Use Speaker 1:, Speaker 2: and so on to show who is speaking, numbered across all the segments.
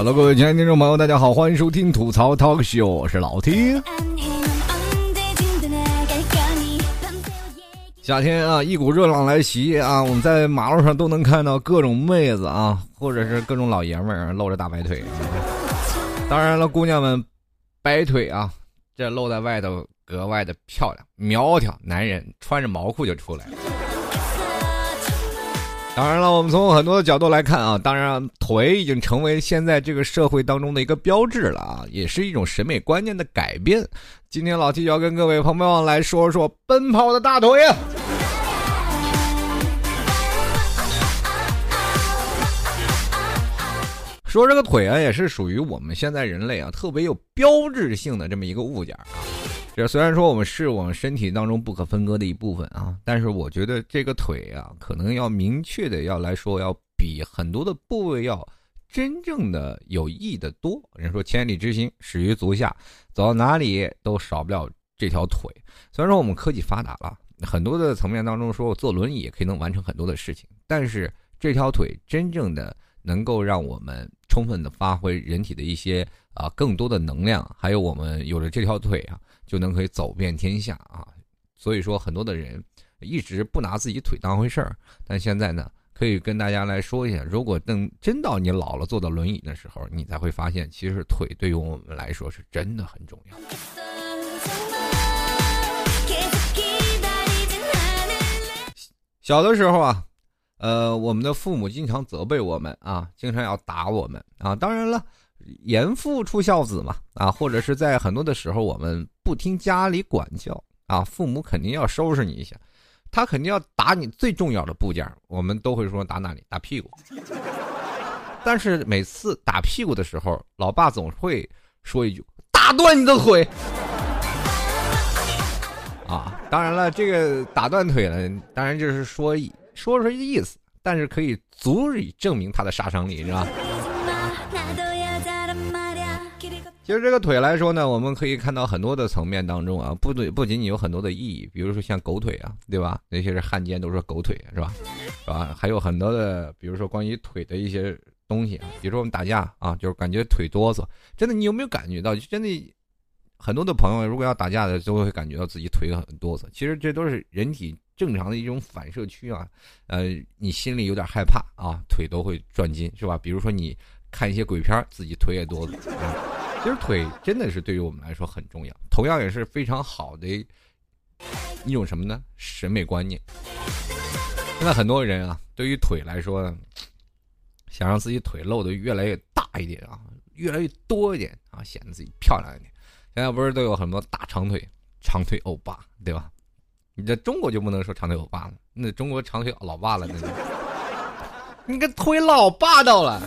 Speaker 1: Hello，各位亲爱的听众朋友，大家好，欢迎收听吐槽 Talk Show，我是老 T。夏天啊，一股热浪来袭啊，我们在马路上都能看到各种妹子啊，或者是各种老爷们儿露着大白腿。当然了，姑娘们白腿啊，这露在外头格外的漂亮苗条，男人穿着毛裤就出来了。当然了，我们从很多的角度来看啊，当然腿已经成为现在这个社会当中的一个标志了啊，也是一种审美观念的改变。今天老 T 就要跟各位朋友们来说说奔跑的大腿。说这个腿啊，也是属于我们现在人类啊特别有标志性的这么一个物件啊。这虽然说我们是我们身体当中不可分割的一部分啊，但是我觉得这个腿啊，可能要明确的要来说，要比很多的部位要真正的有益的多。人说千里之行，始于足下，走到哪里都少不了这条腿。虽然说我们科技发达了，很多的层面当中说我坐轮椅也可以能完成很多的事情，但是这条腿真正的能够让我们。充分的发挥人体的一些啊更多的能量，还有我们有了这条腿啊，就能可以走遍天下啊。所以说，很多的人一直不拿自己腿当回事儿，但现在呢，可以跟大家来说一下，如果等真到你老了坐到轮椅的时候，你才会发现，其实腿对于我们来说是真的很重要。小的时候啊。呃，我们的父母经常责备我们啊，经常要打我们啊。当然了，严父出孝子嘛啊，或者是在很多的时候，我们不听家里管教啊，父母肯定要收拾你一下，他肯定要打你最重要的部件，我们都会说打哪里？打屁股。但是每次打屁股的时候，老爸总会说一句：“打断你的腿。”啊，当然了，这个打断腿呢，当然就是说。说说意思，但是可以足以证明它的杀伤力，是吧？其实这个腿来说呢，我们可以看到很多的层面当中啊，不对，不仅仅有很多的意义，比如说像狗腿啊，对吧？那些是汉奸都说狗腿，是吧？是吧？还有很多的，比如说关于腿的一些东西啊，比如说我们打架啊，就是感觉腿哆嗦，真的，你有没有感觉到？就真的，很多的朋友如果要打架的，都会感觉到自己腿很哆嗦。其实这都是人体。正常的一种反射区啊，呃，你心里有点害怕啊，腿都会转筋，是吧？比如说你看一些鬼片，自己腿也哆嗦。其实腿真的是对于我们来说很重要，同样也是非常好的一种什么呢？审美观念。现在很多人啊，对于腿来说，想让自己腿露的越来越大一点啊，越来越多一点啊，显得自己漂亮一点。现在不是都有很多大长腿、长腿欧巴，对吧？你这中国就不能说长腿欧巴了，那中国长腿老爸了，那就，你个腿老霸道了。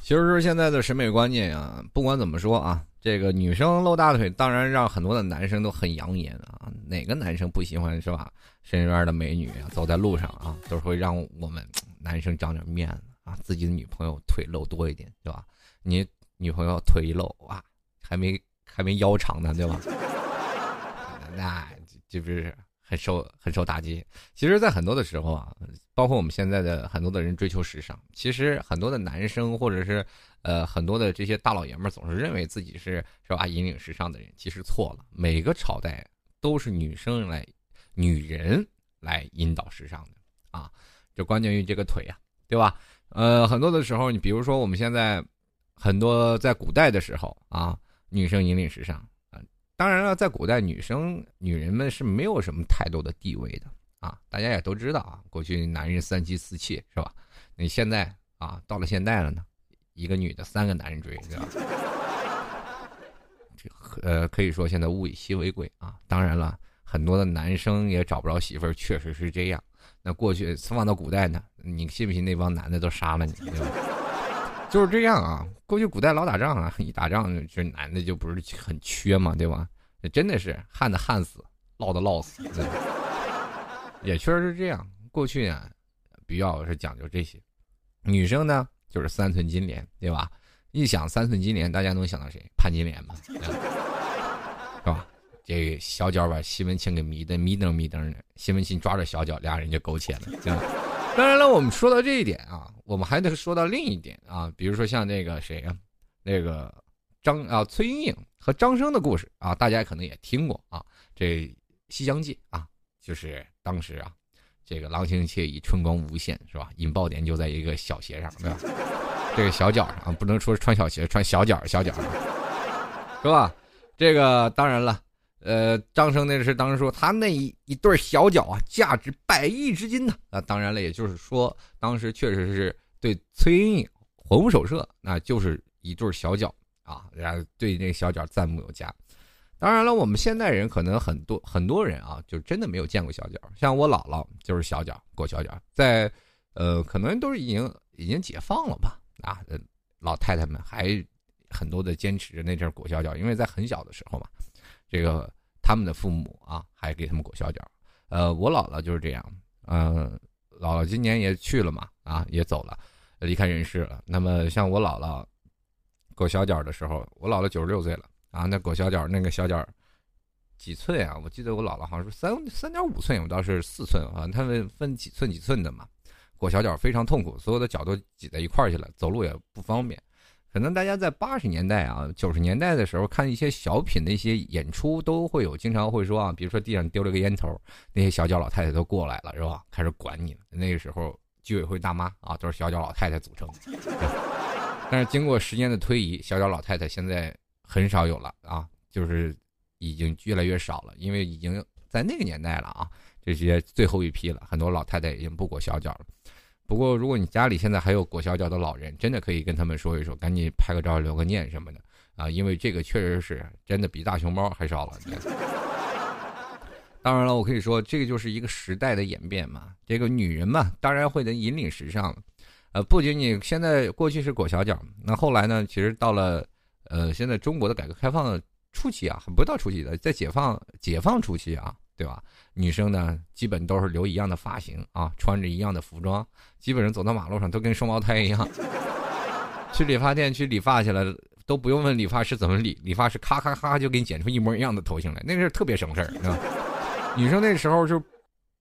Speaker 1: 其实现在的审美观念啊，不管怎么说啊，这个女生露大腿，当然让很多的男生都很养眼啊。哪个男生不喜欢是吧？身边的美女啊，走在路上啊，都会让我们男生长点面子啊，自己的女朋友腿露多一点，对吧？你。女朋友腿一露哇，还没还没腰长呢，对吧？那这不是很受很受打击。其实，在很多的时候啊，包括我们现在的很多的人追求时尚，其实很多的男生或者是呃很多的这些大老爷们，总是认为自己是是吧引领时尚的人，其实错了。每个朝代都是女生来女人来引导时尚的啊，就关键于这个腿呀，对吧？呃，很多的时候，你比如说我们现在。很多在古代的时候啊，女生引领时尚啊，当然了，在古代女生女人们是没有什么太多的地位的啊，大家也都知道啊，过去男人三妻四妾是吧？你现在啊，到了现代了呢，一个女的三个男人追，是吧？这呃，可以说现在物以稀为贵啊。当然了，很多的男生也找不着媳妇儿，确实是这样。那过去放到古代呢，你信不信那帮男的都杀了你？对吧？就是这样啊，过去古代老打仗啊，一打仗这男的就不是很缺嘛，对吧？真的是旱的旱死，涝的涝死，也确实是这样。过去啊，比较是讲究这些，女生呢就是三寸金莲，对吧？一想三寸金莲，大家能想到谁？潘金莲嘛，是吧？这小脚把西门庆给迷的迷瞪迷瞪的，西门庆抓着小脚，俩人就苟且了。当然了，我们说到这一点啊，我们还得说到另一点啊，比如说像那个谁啊，那个张啊崔莺莺和张生的故事啊，大家可能也听过啊。这《西厢记》啊，就是当时啊，这个郎情妾意，春光无限，是吧？引爆点就在一个小鞋上，对吧？这个小脚上啊，不能说穿小鞋，穿小脚小脚，是吧？这个当然了，呃，张生那是当时说他那一一对小脚啊，价值百亿资金呢。那当然了，也就是说，当时确实是对崔莺莺魂不守舍，那就是一对小脚啊，然后对那小脚赞不有加。当然了，我们现代人可能很多很多人啊，就真的没有见过小脚，像我姥姥就是小脚裹小脚，在呃，可能都是已经已经解放了吧。啊，老太太们还很多的坚持着那阵裹小脚，因为在很小的时候嘛，这个他们的父母啊还给他们裹小脚。呃，我姥姥就是这样，嗯，姥姥今年也去了嘛，啊，也走了，离开人世了。那么像我姥姥裹小脚的时候，我姥姥九十六岁了啊，那裹小脚那个小脚几寸啊？我记得我姥姥好像是三三点五寸，我倒是四寸啊，他们分几寸几寸的嘛。裹小脚非常痛苦，所有的脚都挤在一块儿去了，走路也不方便。可能大家在八十年代啊、九十年代的时候看一些小品的一些演出，都会有经常会说啊，比如说地上丢了个烟头，那些小脚老太太都过来了，是吧？开始管你了。那个时候居委会大妈啊，都是小脚老太太组成。但是经过时间的推移，小脚老太太现在很少有了啊，就是已经越来越少了，因为已经在那个年代了啊。这些最后一批了，很多老太太已经不裹小脚了。不过，如果你家里现在还有裹小脚的老人，真的可以跟他们说一说，赶紧拍个照留个念什么的啊，因为这个确实是真的比大熊猫还少了。当然了，我可以说这个就是一个时代的演变嘛。这个女人嘛，当然会能引领时尚了。呃，不仅仅现在过去是裹小脚，那后来呢，其实到了呃现在中国的改革开放初期啊，不到初期的，在解放解放初期啊。对吧？女生呢，基本都是留一样的发型啊，穿着一样的服装，基本上走到马路上都跟双胞胎一样。去理发店去理发去了，都不用问理发师怎么理，理发师咔咔咔就给你剪出一模一样的头型来，那是特别省事儿，是吧？女生那时候就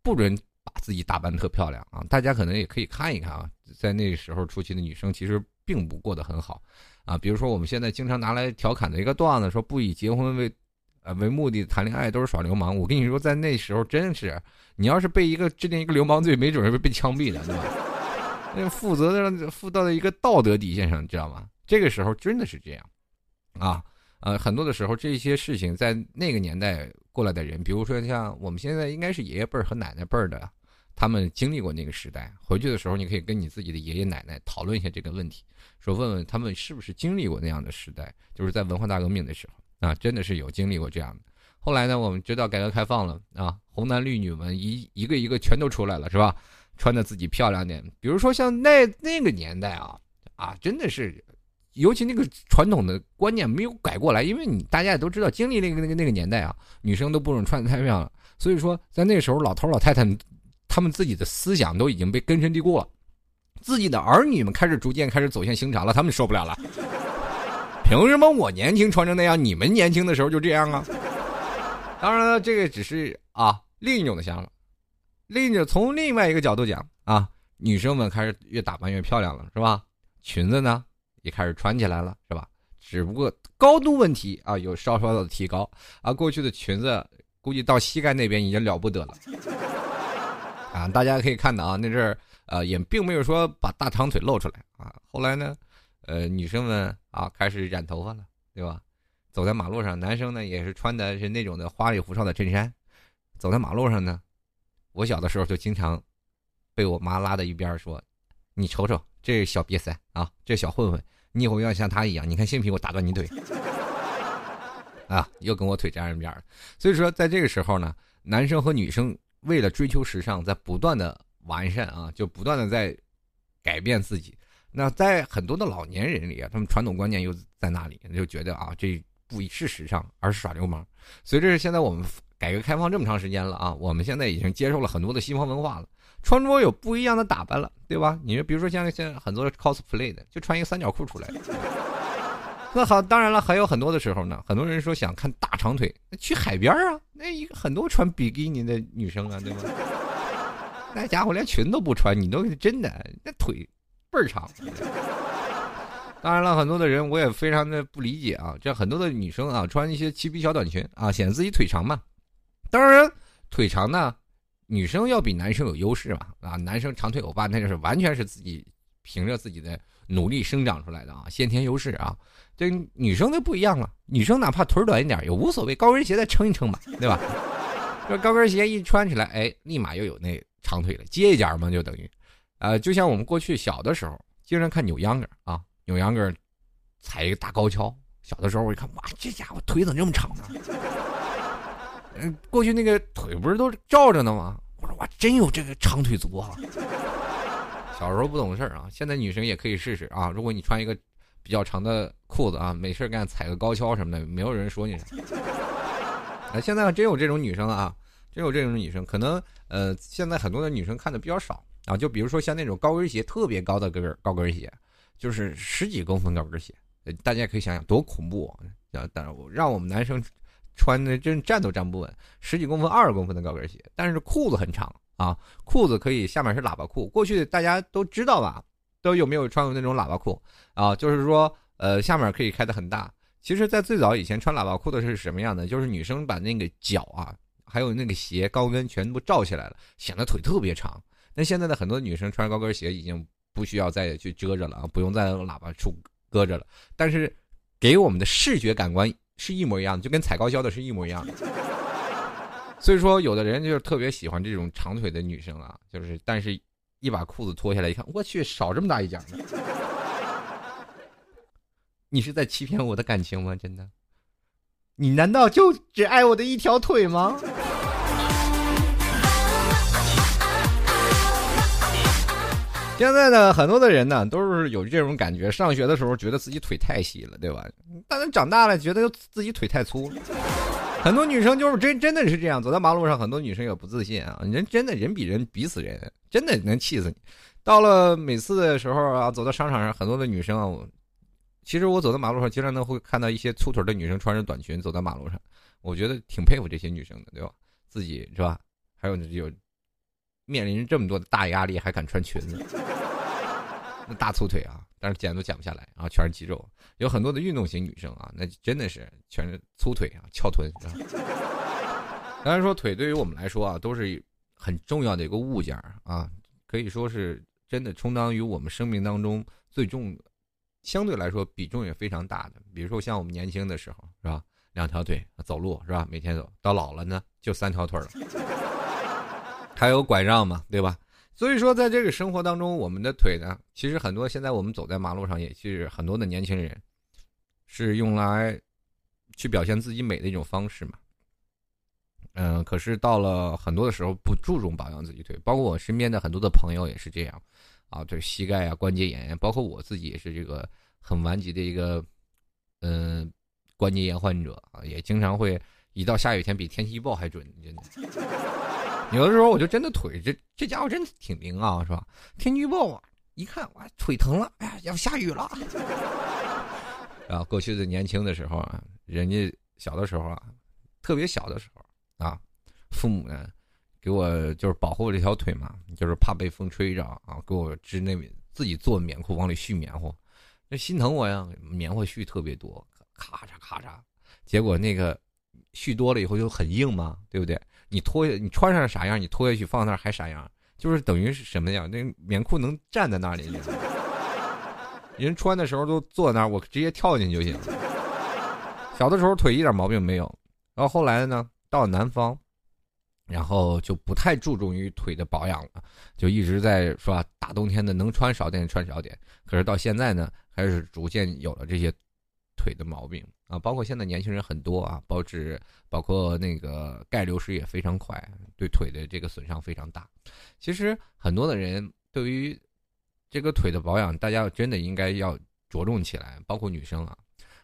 Speaker 1: 不准把自己打扮特漂亮啊，大家可能也可以看一看啊，在那时候初期的女生其实并不过得很好啊，比如说我们现在经常拿来调侃的一个段子，说不以结婚为。呃，为目的谈恋爱都是耍流氓。我跟你说，在那时候真是，你要是被一个制定一个流氓罪，没准会被枪毙的，对吧？那负责的负到了一个道德底线上，你知道吗？这个时候真的是这样，啊，呃，很多的时候这些事情在那个年代过来的人，比如说像我们现在应该是爷爷辈儿和奶奶辈儿的，他们经历过那个时代，回去的时候你可以跟你自己的爷爷奶奶讨论一下这个问题，说问问他们是不是经历过那样的时代，就是在文化大革命的时候。啊，真的是有经历过这样的。后来呢，我们知道改革开放了啊，红男绿女们一一个一个全都出来了，是吧？穿的自己漂亮点。比如说像那那个年代啊，啊，真的是，尤其那个传统的观念没有改过来，因为你大家也都知道，经历那个那个那个年代啊，女生都不准穿的太漂亮了。所以说，在那时候，老头老太太他们自己的思想都已经被根深蒂固了，自己的儿女们开始逐渐开始走向刑场了，他们受不了了。凭什么我年轻穿成那样，你们年轻的时候就这样啊？当然了，这个只是啊另一种的想法。另一种从另外一个角度讲啊，女生们开始越打扮越漂亮了，是吧？裙子呢也开始穿起来了，是吧？只不过高度问题啊有稍稍的提高啊。过去的裙子估计到膝盖那边已经了不得了 啊。大家可以看到啊，那阵儿呃也并没有说把大长腿露出来啊。后来呢？呃，女生们啊，开始染头发了，对吧？走在马路上，男生呢也是穿的是那种的花里胡哨的衬衫，走在马路上呢。我小的时候就经常被我妈拉到一边说：“你瞅瞅这小瘪三啊，这小混混，你以后要像他一样，你看信不信我打断你腿？”啊，又跟我腿沾上边了。所以说，在这个时候呢，男生和女生为了追求时尚，在不断的完善啊，就不断的在改变自己。那在很多的老年人里啊，他们传统观念又在那里，就觉得啊，这不是时尚，而是耍流氓。随着现在我们改革开放这么长时间了啊，我们现在已经接受了很多的西方文化了，穿着有不一样的打扮了，对吧？你说，比如说像现在很多 cosplay 的，就穿一个三角裤出来，那好，当然了，还有很多的时候呢，很多人说想看大长腿，去海边啊，那一个很多穿比基尼的女生啊，对吧？那家伙连裙都不穿，你都真的那腿倍儿长。当然了，很多的人我也非常的不理解啊，这很多的女生啊，穿一些齐皮小短裙啊，显得自己腿长嘛。当然，腿长呢，女生要比男生有优势嘛啊，男生长腿欧巴那就是完全是自己凭着自己的努力生长出来的啊，先天优势啊。这女生就不一样了，女生哪怕腿短一点也无所谓，高跟鞋再撑一撑吧，对吧？这高跟鞋一穿起来，哎，立马又有那长腿了，接一脚嘛，就等于，呃，就像我们过去小的时候经常看扭秧歌啊，扭秧歌踩一个大高跷，小的时候我一看，哇，这家伙腿怎么这么长呢？嗯，过去那个腿不是都罩着呢吗？我说哇，真有这个长腿族啊！小时候不懂事啊，现在女生也可以试试啊。如果你穿一个比较长的裤子啊，没事干踩个高跷什么的，没有人说你。啊，现在真有这种女生啊，真有这种女生。可能呃，现在很多的女生看的比较少啊。就比如说像那种高跟鞋特别高的跟高跟鞋，就是十几公分高跟鞋，大家可以想想多恐怖啊！当然，让我们男生。穿的真站都站不稳，十几公分、二十公分的高跟鞋，但是裤子很长啊，裤子可以下面是喇叭裤。过去大家都知道吧？都有没有穿过那种喇叭裤啊？就是说，呃，下面可以开的很大。其实，在最早以前穿喇叭裤的是什么样的？就是女生把那个脚啊，还有那个鞋高跟全部罩起来了，显得腿特别长。那现在的很多女生穿高跟鞋已经不需要再去遮着了啊，不用在喇叭处搁着了。但是，给我们的视觉感官。是一模一样的，就跟踩高跷的是一模一样。所以说，有的人就是特别喜欢这种长腿的女生啊，就是，但是一把裤子脱下来一看，我去，少这么大一截呢。你是在欺骗我的感情吗？真的？你难道就只爱我的一条腿吗？现在呢，很多的人呢都是有这种感觉。上学的时候觉得自己腿太细了，对吧？但是长大了觉得自己腿太粗了。很多女生就是真真的是这样，走在马路上，很多女生也不自信啊。人真的人比人比死人，真的能气死你。到了每次的时候啊，走到商场上，很多的女生啊，其实我走在马路上，经常都会看到一些粗腿的女生穿着短裙走在马路上，我觉得挺佩服这些女生的，对吧？自己是吧？还有有。面临着这么多的大压力，还敢穿裙子，那大粗腿啊！但是减都减不下来啊，全是肌肉。有很多的运动型女生啊，那真的是全是粗腿啊，翘臀。啊 当然说腿对于我们来说啊，都是很重要的一个物件啊，可以说是真的充当于我们生命当中最重，相对来说比重也非常大的。比如说像我们年轻的时候是吧，两条腿走路是吧，每天走到老了呢就三条腿了。还有拐杖嘛，对吧？所以说，在这个生活当中，我们的腿呢，其实很多。现在我们走在马路上，也是很多的年轻人，是用来去表现自己美的一种方式嘛。嗯，可是到了很多的时候，不注重保养自己腿，包括我身边的很多的朋友也是这样啊。就是膝盖啊、关节炎，包括我自己也是这个很顽疾的一个嗯关节炎患者啊，也经常会一到下雨天比天气预报还准，真的。有的时候我就真的腿这这家伙真的挺灵啊，是吧？天气预报啊，一看哇腿疼了，哎呀要下雨了。然后过去的年轻的时候啊，人家小的时候啊，特别小的时候啊，父母呢给我就是保护这条腿嘛，就是怕被风吹着啊，给我织那自己做棉裤往里续棉花，那心疼我呀，棉花絮特别多，咔嚓咔嚓，结果那个絮多了以后就很硬嘛，对不对？你脱下你穿上啥样，你脱下去放那儿还啥样，就是等于是什么呀？那棉裤能站在那里，人穿的时候都坐那儿，我直接跳进去就行。小的时候腿一点毛病没有，然后后来呢，到南方，然后就不太注重于腿的保养了，就一直在说？大冬天的能穿少点穿少点，可是到现在呢，开始逐渐有了这些腿的毛病。啊，包括现在年轻人很多啊，包致包括那个钙流失也非常快，对腿的这个损伤非常大。其实很多的人对于这个腿的保养，大家真的应该要着重起来，包括女生啊。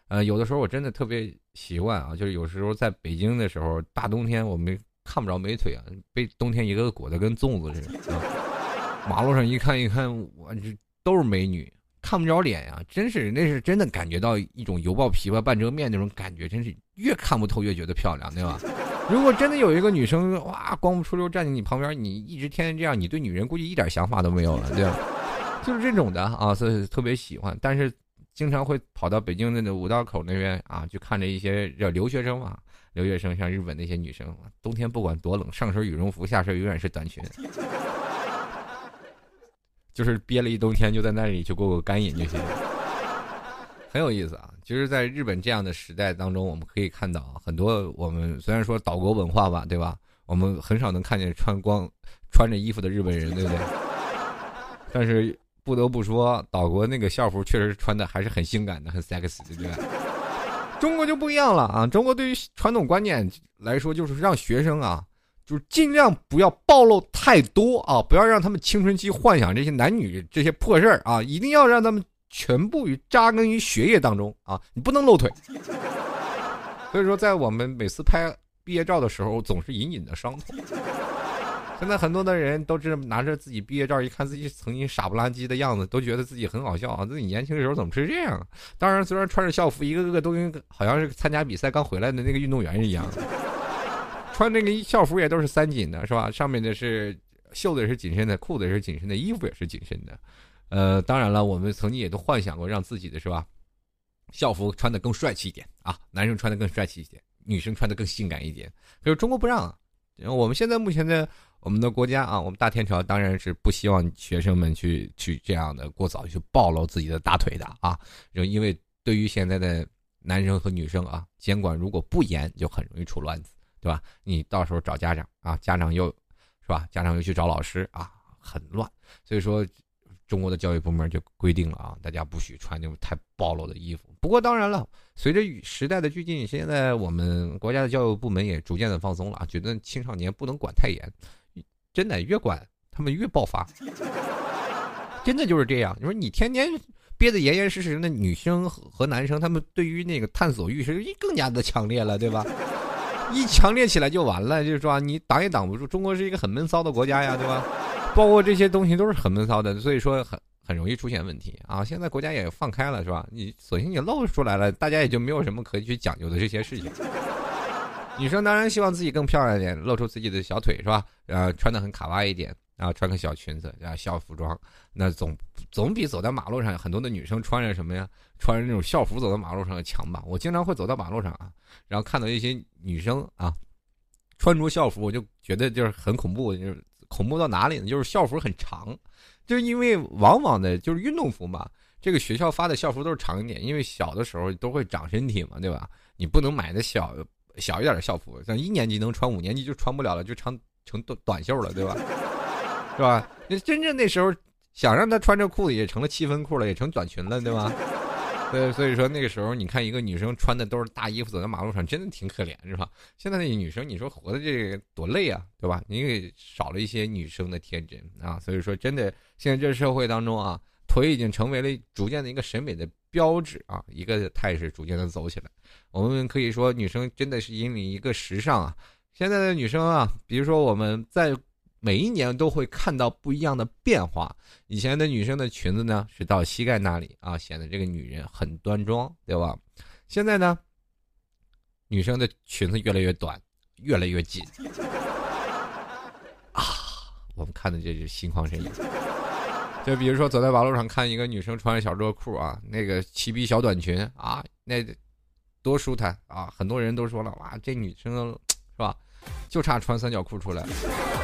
Speaker 1: 呃，有的时候我真的特别习惯啊，就是有时候在北京的时候，大冬天我们看不着美腿啊，被冬天一个个裹得跟粽子似的。马路上一看一看，我这都是美女，看不着脸呀，真是那是真的感觉到一种油爆琵琶半遮面那种感觉，真是越看不透越觉得漂亮，对吧？如果真的有一个女生哇光不出溜站在你旁边，你一直天天这样，你对女人估计一点想法都没有了，对吧？就是这种的啊，所以特别喜欢，但是经常会跑到北京的那五道口那边啊，就看着一些留学生嘛，留学生像日本那些女生，冬天不管多冷，上身羽绒服，下身永远是短裙。就是憋了一冬天，就在那里去过过干瘾就行，很有意思啊。其实，在日本这样的时代当中，我们可以看到很多我们虽然说岛国文化吧，对吧？我们很少能看见穿光穿着衣服的日本人，对不对？但是不得不说，岛国那个校服确实穿的还是很性感的，很 sexy，对不对？中国就不一样了啊！中国对于传统观念来说，就是让学生啊。就是尽量不要暴露太多啊，不要让他们青春期幻想这些男女这些破事儿啊，一定要让他们全部于扎根于学业当中啊，你不能露腿。所以说，在我们每次拍毕业照的时候，总是隐隐的伤痛。现在很多的人都是拿着自己毕业照，一看自己曾经傻不拉几的样子，都觉得自己很好笑啊，自己年轻的时候怎么是这样？当然，虽然穿着校服，一个个都跟好像是参加比赛刚回来的那个运动员一样。穿那个校服也都是三紧的，是吧？上面的是袖子也是紧身的，裤子也是紧身的，衣服也是紧身的。呃，当然了，我们曾经也都幻想过让自己的是吧，校服穿的更帅气一点啊，男生穿的更帅气一点，女生穿的更性感一点。可是中国不让，我们现在目前的我们的国家啊，我们大天朝当然是不希望学生们去去这样的过早去暴露自己的大腿的啊，因为对于现在的男生和女生啊，监管如果不严，就很容易出乱子。对吧？你到时候找家长啊，家长又，是吧？家长又去找老师啊，很乱。所以说，中国的教育部门就规定了啊，大家不许穿那种太暴露的衣服。不过当然了，随着时代的趋近，现在我们国家的教育部门也逐渐的放松了啊，觉得青少年不能管太严，真的越管他们越爆发，真的就是这样。你说你天天憋得严严实实的，女生和男生他们对于那个探索欲是更加的强烈了，对吧？一强烈起来就完了，就是说你挡也挡不住。中国是一个很闷骚的国家呀，对吧？包括这些东西都是很闷骚的，所以说很很容易出现问题啊。现在国家也放开了，是吧？你索性你露出来了，大家也就没有什么可以去讲究的这些事情。女生当然希望自己更漂亮一点，露出自己的小腿，是吧？呃，穿的很卡哇一点。然后穿个小裙子，啊校服装，那总总比走在马路上很多的女生穿着什么呀？穿着那种校服走在马路上强吧？我经常会走到马路上啊，然后看到一些女生啊，穿着校服，我就觉得就是很恐怖，就是恐怖到哪里呢？就是校服很长，就是因为往往的就是运动服嘛，这个学校发的校服都是长一点，因为小的时候都会长身体嘛，对吧？你不能买的小小一点的校服，像一年级能穿，五年级就穿不了了，就长成短短袖了，对吧？是吧？那真正那时候想让他穿着裤子，也成了七分裤了，也成短裙了，对吧？对，所以说那个时候，你看一个女生穿的都是大衣服走在马路上，真的挺可怜，是吧？现在那女生，你说活的这个多累啊，对吧？你给少了一些女生的天真啊，所以说真的，现在这社会当中啊，腿已经成为了逐渐的一个审美的标志啊，一个态势逐渐的走起来。我们可以说，女生真的是引领一个时尚啊。现在的女生啊，比如说我们在。每一年都会看到不一样的变化。以前的女生的裙子呢是到膝盖那里啊，显得这个女人很端庄，对吧？现在呢，女生的裙子越来越短，越来越紧。啊，我们看的这是心旷神怡。就比如说走在马路上看一个女生穿着小热裤啊，那个齐臂小短裙啊，那多舒坦啊！很多人都说了，哇，这女生是吧？就差穿三角裤出来了。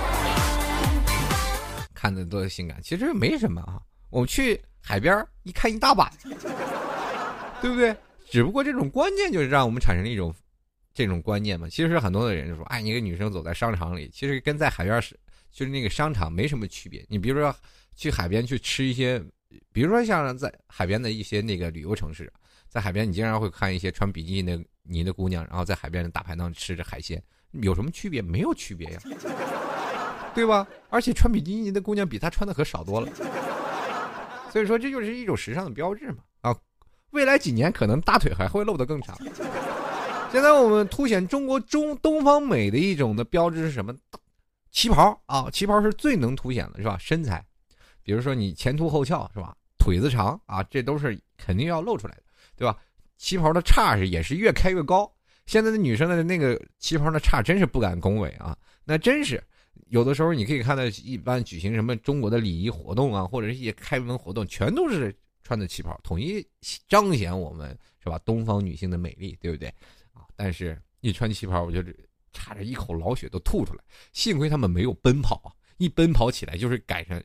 Speaker 1: 看的多性感，其实没什么啊。我们去海边一看一大把，对不对？只不过这种观念就是让我们产生了一种这种观念嘛。其实很多的人就说，哎，一个女生走在商场里，其实跟在海边是就是那个商场没什么区别。你比如说去海边去吃一些，比如说像在海边的一些那个旅游城市，在海边你经常会看一些穿比基尼的尼的姑娘，然后在海边的大排档吃着海鲜，有什么区别？没有区别呀。对吧？而且穿比基尼的姑娘比她穿的可少多了，所以说这就是一种时尚的标志嘛。啊，未来几年可能大腿还会露得更长。现在我们凸显中国中东方美的一种的标志是什么？旗袍啊，旗袍是最能凸显的，是吧？身材，比如说你前凸后翘，是吧？腿子长啊，这都是肯定要露出来的，对吧？旗袍的叉是也是越开越高。现在的女生的那个旗袍的叉真是不敢恭维啊，那真是有的时候你可以看到，一般举行什么中国的礼仪活动啊，或者是一些开门活动，全都是穿的旗袍，统一彰显我们是吧？东方女性的美丽，对不对？啊，但是一穿旗袍，我就差点一口老血都吐出来。幸亏他们没有奔跑，一奔跑起来就是赶上，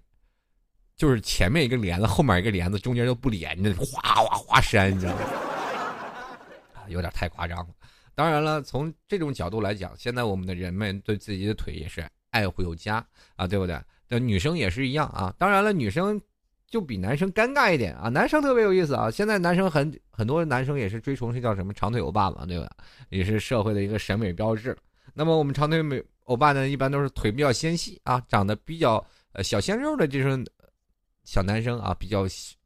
Speaker 1: 就是前面一个帘子，后面一个帘子，中间都不连着，哗哗哗扇，你知道吗？有点太夸张了。当然了，从这种角度来讲，现在我们的人们对自己的腿也是爱护有加啊，对不对？那女生也是一样啊。当然了，女生就比男生尴尬一点啊。男生特别有意思啊。现在男生很很多男生也是追崇是叫什么长腿欧巴嘛，对吧？也是社会的一个审美标志。那么我们长腿美欧巴呢，一般都是腿比较纤细啊，长得比较呃小鲜肉的这种小男生啊，比较喜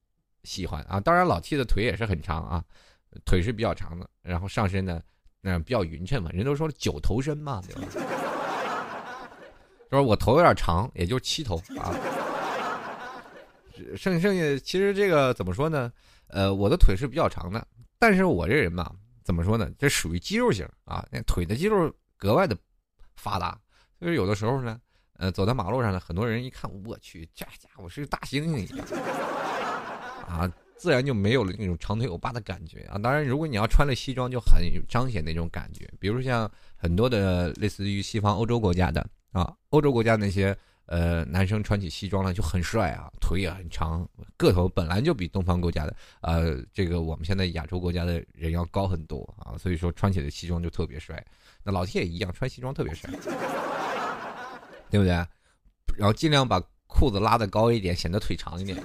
Speaker 1: 喜欢啊。当然老 T 的腿也是很长啊，腿是比较长的，然后上身呢。那比较匀称嘛，人都说九头身嘛，对吧？就是我头有点长，也就七头啊。剩剩下其实这个怎么说呢？呃，我的腿是比较长的，但是我这人吧，怎么说呢？这属于肌肉型啊，那腿的肌肉格外的发达，就是有的时候呢，呃，走在马路上呢，很多人一看，我去，这家伙是个大猩猩一样啊。自然就没有了那种长腿欧巴的感觉啊！当然，如果你要穿了西装，就很彰显那种感觉。比如像很多的类似于西方欧洲国家的啊，欧洲国家那些呃男生穿起西装来就很帅啊，腿也很长，个头本来就比东方国家的呃这个我们现在亚洲国家的人要高很多啊，所以说穿起来西装就特别帅。那老铁也一样，穿西装特别帅，对不对？然后尽量把裤子拉得高一点，显得腿长一点。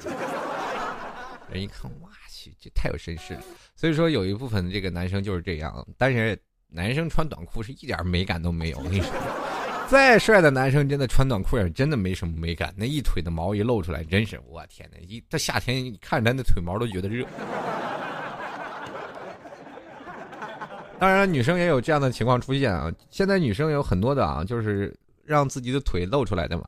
Speaker 1: 人一看，哇去，这太有绅士了。所以说，有一部分这个男生就是这样。但是，男生穿短裤是一点美感都没有。我跟你说，再帅的男生，真的穿短裤也真的没什么美感。那一腿的毛一露出来，真是我天哪！一这夏天看着他那腿毛都觉得热。当然，女生也有这样的情况出现啊。现在女生有很多的啊，就是让自己的腿露出来的嘛。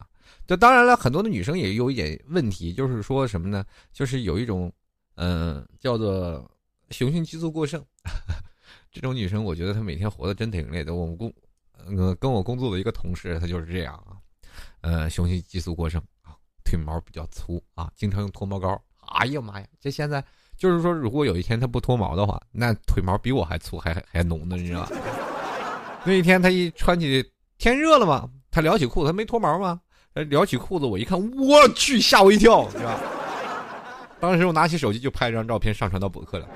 Speaker 1: 就当然了，很多的女生也有一点问题，就是说什么呢？就是有一种，嗯，叫做雄性激素过剩。这种女生，我觉得她每天活得真挺累的。我们工，呃，跟我工作的一个同事，他就是这样啊，呃，雄性激素过剩啊，腿毛比较粗啊，经常用脱毛膏。哎呀妈呀，这现在就是说，如果有一天他不脱毛的话，那腿毛比我还粗，还还浓呢，你知道吧？那一天他一穿起，天热了嘛，他撩起裤子，他没脱毛吗？他撩起裤子，我一看，我去，吓我一跳，是吧？当时我拿起手机就拍了张照片，上传到博客了。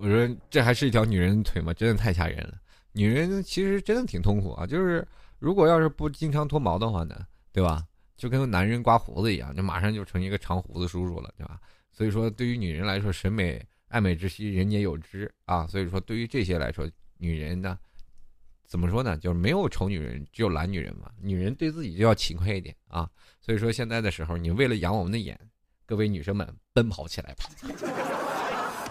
Speaker 1: 我说这还是一条女人的腿吗？真的太吓人了。女人其实真的挺痛苦啊，就是如果要是不经常脱毛的话呢，对吧？就跟男人刮胡子一样，就马上就成一个长胡子叔叔了，对吧？所以说，对于女人来说，审美爱美之心，人皆有之啊。所以说，对于这些来说，女人呢？怎么说呢？就是没有丑女人，只有懒女人嘛。女人对自己就要勤快一点啊。所以说现在的时候，你为了养我们的眼，各位女生们奔跑起来吧。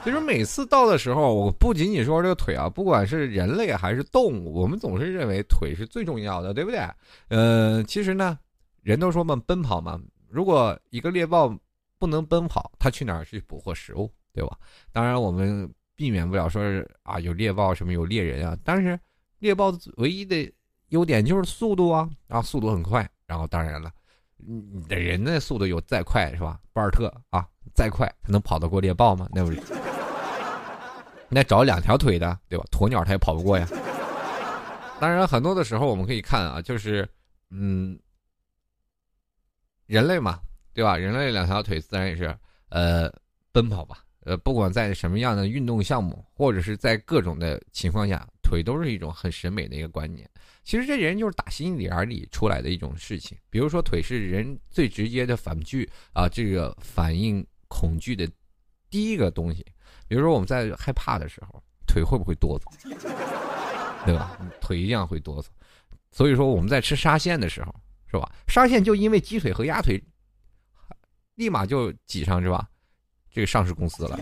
Speaker 1: 其实每次到的时候，我不仅仅说这个腿啊，不管是人类还是动物，我们总是认为腿是最重要的，对不对？呃，其实呢，人都说嘛，奔跑嘛。如果一个猎豹不能奔跑，它去哪儿去捕获食物，对吧？当然，我们避免不了说是啊，有猎豹什么有猎人啊，但是。猎豹唯一的优点就是速度啊，然后速度很快，然后当然了，你的人的速度有再快是吧？博尔特啊，再快他能跑得过猎豹吗？那不是？那找两条腿的对吧？鸵鸟它也跑不过呀。当然，很多的时候我们可以看啊，就是嗯，人类嘛，对吧？人类两条腿自然也是呃奔跑吧，呃，不管在什么样的运动项目，或者是在各种的情况下。腿都是一种很审美的一个观念，其实这人就是打心眼里出来的一种事情。比如说，腿是人最直接的反拒啊，这个反应恐惧的第一个东西。比如说我们在害怕的时候腿会不会哆嗦？对吧？腿一样会哆嗦。所以说我们在吃沙县的时候是吧？沙县就因为鸡腿和鸭腿立马就挤上是吧？这个上市公司了。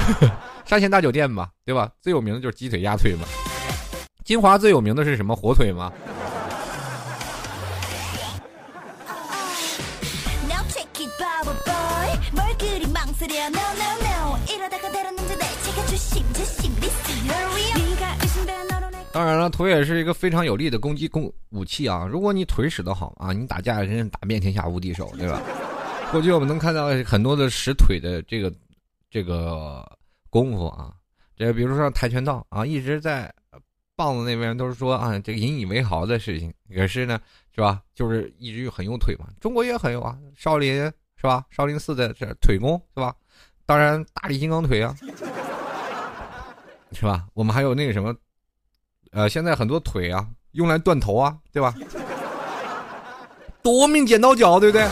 Speaker 1: 沙县大酒店嘛对吧？最有名的就是鸡腿鸭腿嘛。金华最有名的是什么？火腿吗？当然了，腿也是一个非常有力的攻击攻武器啊！如果你腿使得好啊，你打架真是打遍天下无敌手，对吧？过去我们能看到很多的使腿的这个这个功夫啊，这比如说跆拳道啊，一直在棒子那边都是说啊，这个引以为豪的事情，可是呢，是吧？就是一直很有腿嘛。中国也很有啊，少林是吧？少林寺的这腿功是吧？当然，大力金刚腿啊，是吧？我们还有那个什么。呃，现在很多腿啊，用来断头啊，对吧？夺命剪刀脚，对不对？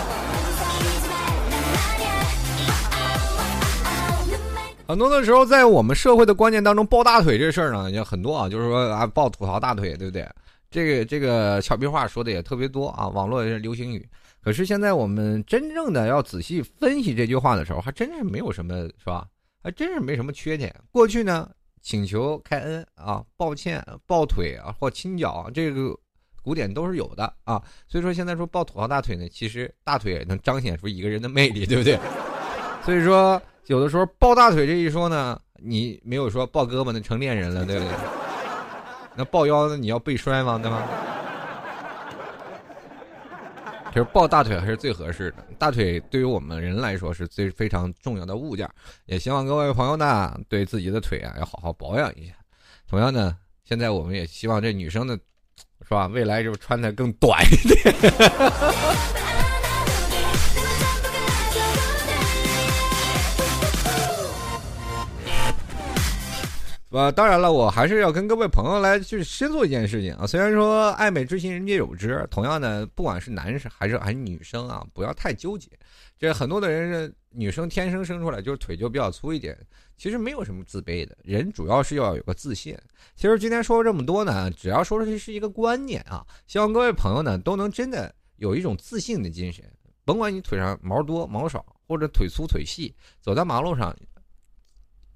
Speaker 1: 很多的时候，在我们社会的观念当中，抱大腿这事儿呢，也很多啊，就是说啊，抱土豪大腿，对不对？这个这个俏皮话说的也特别多啊，网络也是流行语。可是现在我们真正的要仔细分析这句话的时候，还真是没有什么，是吧？还真是没什么缺点。过去呢？请求开恩啊，抱歉，抱腿啊，或亲脚，这个古典都是有的啊。所以说现在说抱土豪大腿呢，其实大腿能彰显出一个人的魅力，对不对？所以说有的时候抱大腿这一说呢，你没有说抱胳膊那成恋人了，对不对？那抱腰的，你要被摔吗？对吗？其实抱大腿还是最合适的，大腿对于我们人来说是最非常重要的物件，也希望各位朋友呢对自己的腿啊要好好保养一下。同样呢，现在我们也希望这女生呢，是吧？未来就穿的更短一点。呃，当然了，我还是要跟各位朋友来去先做一件事情啊。虽然说爱美之心人皆有之，同样的，不管是男生还是还是女生啊，不要太纠结。这很多的人是，女生天生生出来就是腿就比较粗一点，其实没有什么自卑的。人主要是要有个自信。其实今天说了这么多呢，只要说出去是一个观念啊，希望各位朋友呢都能真的有一种自信的精神。甭管你腿上毛多毛少，或者腿粗腿细，走在马路上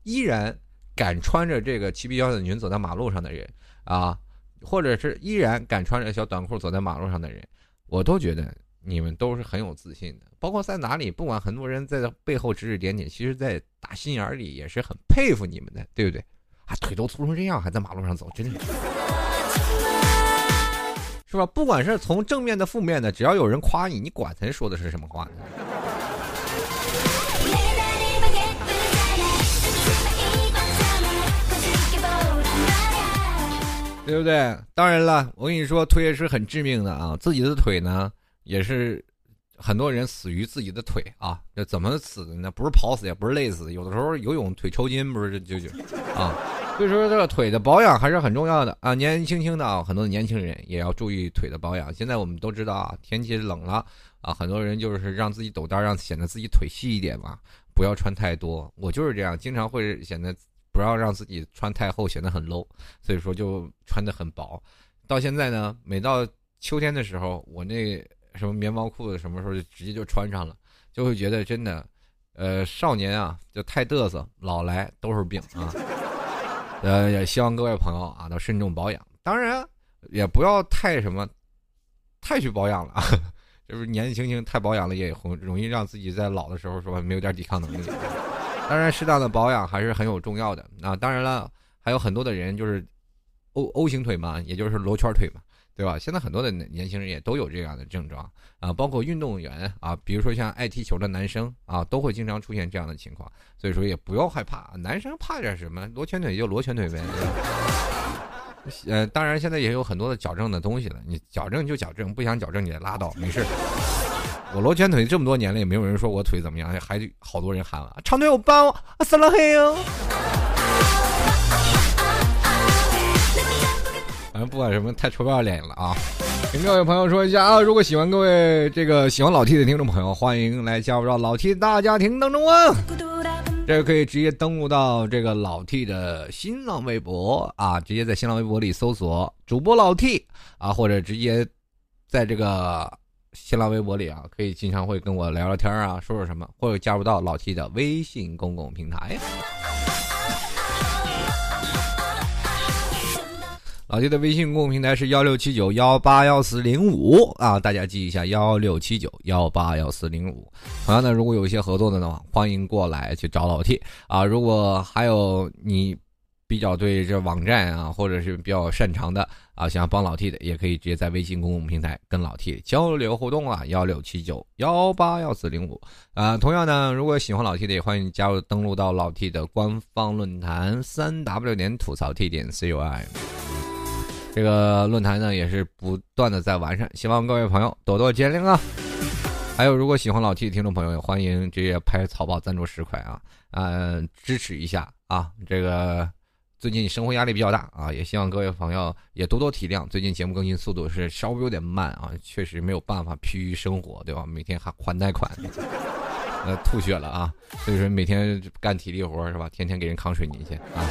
Speaker 1: 依然。敢穿着这个齐臂腰短裙走在马路上的人啊，或者是依然敢穿着小短裤走在马路上的人，我都觉得你们都是很有自信的。包括在哪里，不管很多人在背后指指点点，其实，在打心眼里也是很佩服你们的，对不对？啊，腿都粗成这样，还在马路上走，真的，是吧？不管是从正面的、负面的，只要有人夸你，你管他说的是什么话呢？对不对？当然了，我跟你说，腿也是很致命的啊。自己的腿呢，也是很多人死于自己的腿啊。那怎么死的呢？不是跑死，也不是累死，有的时候游泳腿抽筋，不是就就啊。所以说，这个腿的保养还是很重要的啊。年年轻轻的啊，很多年轻人也要注意腿的保养。现在我们都知道啊，天气冷了啊，很多人就是让自己抖裆，让显得自己腿细一点嘛，不要穿太多。我就是这样，经常会显得。不要让自己穿太厚，显得很 low，所以说就穿的很薄。到现在呢，每到秋天的时候，我那什么棉毛裤子什么时候就直接就穿上了，就会觉得真的，呃，少年啊就太嘚瑟，老来都是病啊。呃，也希望各位朋友啊都慎重保养，当然也不要太什么，太去保养了，就是年纪轻轻太保养了也容易让自己在老的时候说没有点抵抗能力。当然，适当的保养还是很有重要的啊！当然了，还有很多的人就是 O O 型腿嘛，也就是罗圈腿嘛，对吧？现在很多的年轻人也都有这样的症状啊，包括运动员啊，比如说像爱踢球的男生啊，都会经常出现这样的情况。所以说也不要害怕，男生怕点什么？罗圈腿就罗圈腿呗。呃，当然现在也有很多的矫正的东西了，你矫正就矫正，不想矫正你也拉倒，没事。我罗圈腿这么多年了，也没有人说我腿怎么样，还好多人喊了长腿欧巴，死了黑哟。反正不管什么，太臭不要脸了啊！跟各位朋友说一下啊，如果喜欢各位这个喜欢老 T 的听众朋友，欢迎来加入到老 T 大家庭当中啊！这个可以直接登录到这个老 T 的新浪微博啊，直接在新浪微博里搜索主播老 T 啊，或者直接在这个。新浪微博里啊，可以经常会跟我聊聊天啊，说说什么，或者加入到老 T 的微信公共平台。老 T 的微信公众平台是幺六七九幺八幺四零五啊，大家记一下幺六七九幺八幺四零五。同样的，如果有一些合作的呢，欢迎过来去找老 T 啊。如果还有你比较对这网站啊，或者是比较擅长的啊，想要帮老 T 的，也可以直接在微信公众平台跟老 T 交流互动啊，幺六七九幺八幺四零五啊。同样呢，如果喜欢老 T 的，也欢迎加入登录到老 T 的官方论坛三 W 点吐槽 T 点 COM。这个论坛呢也是不断的在完善，希望各位朋友多多见谅啊！还有，如果喜欢老 T 的听众朋友，也欢迎直接拍草报赞助十块啊，呃，支持一下啊！这个最近生活压力比较大啊，也希望各位朋友也多多体谅。最近节目更新速度是稍微有点慢啊，确实没有办法疲于生活，对吧？每天还还贷款，呃，吐血了啊！所以说每天干体力活是吧？天天给人扛水泥去啊！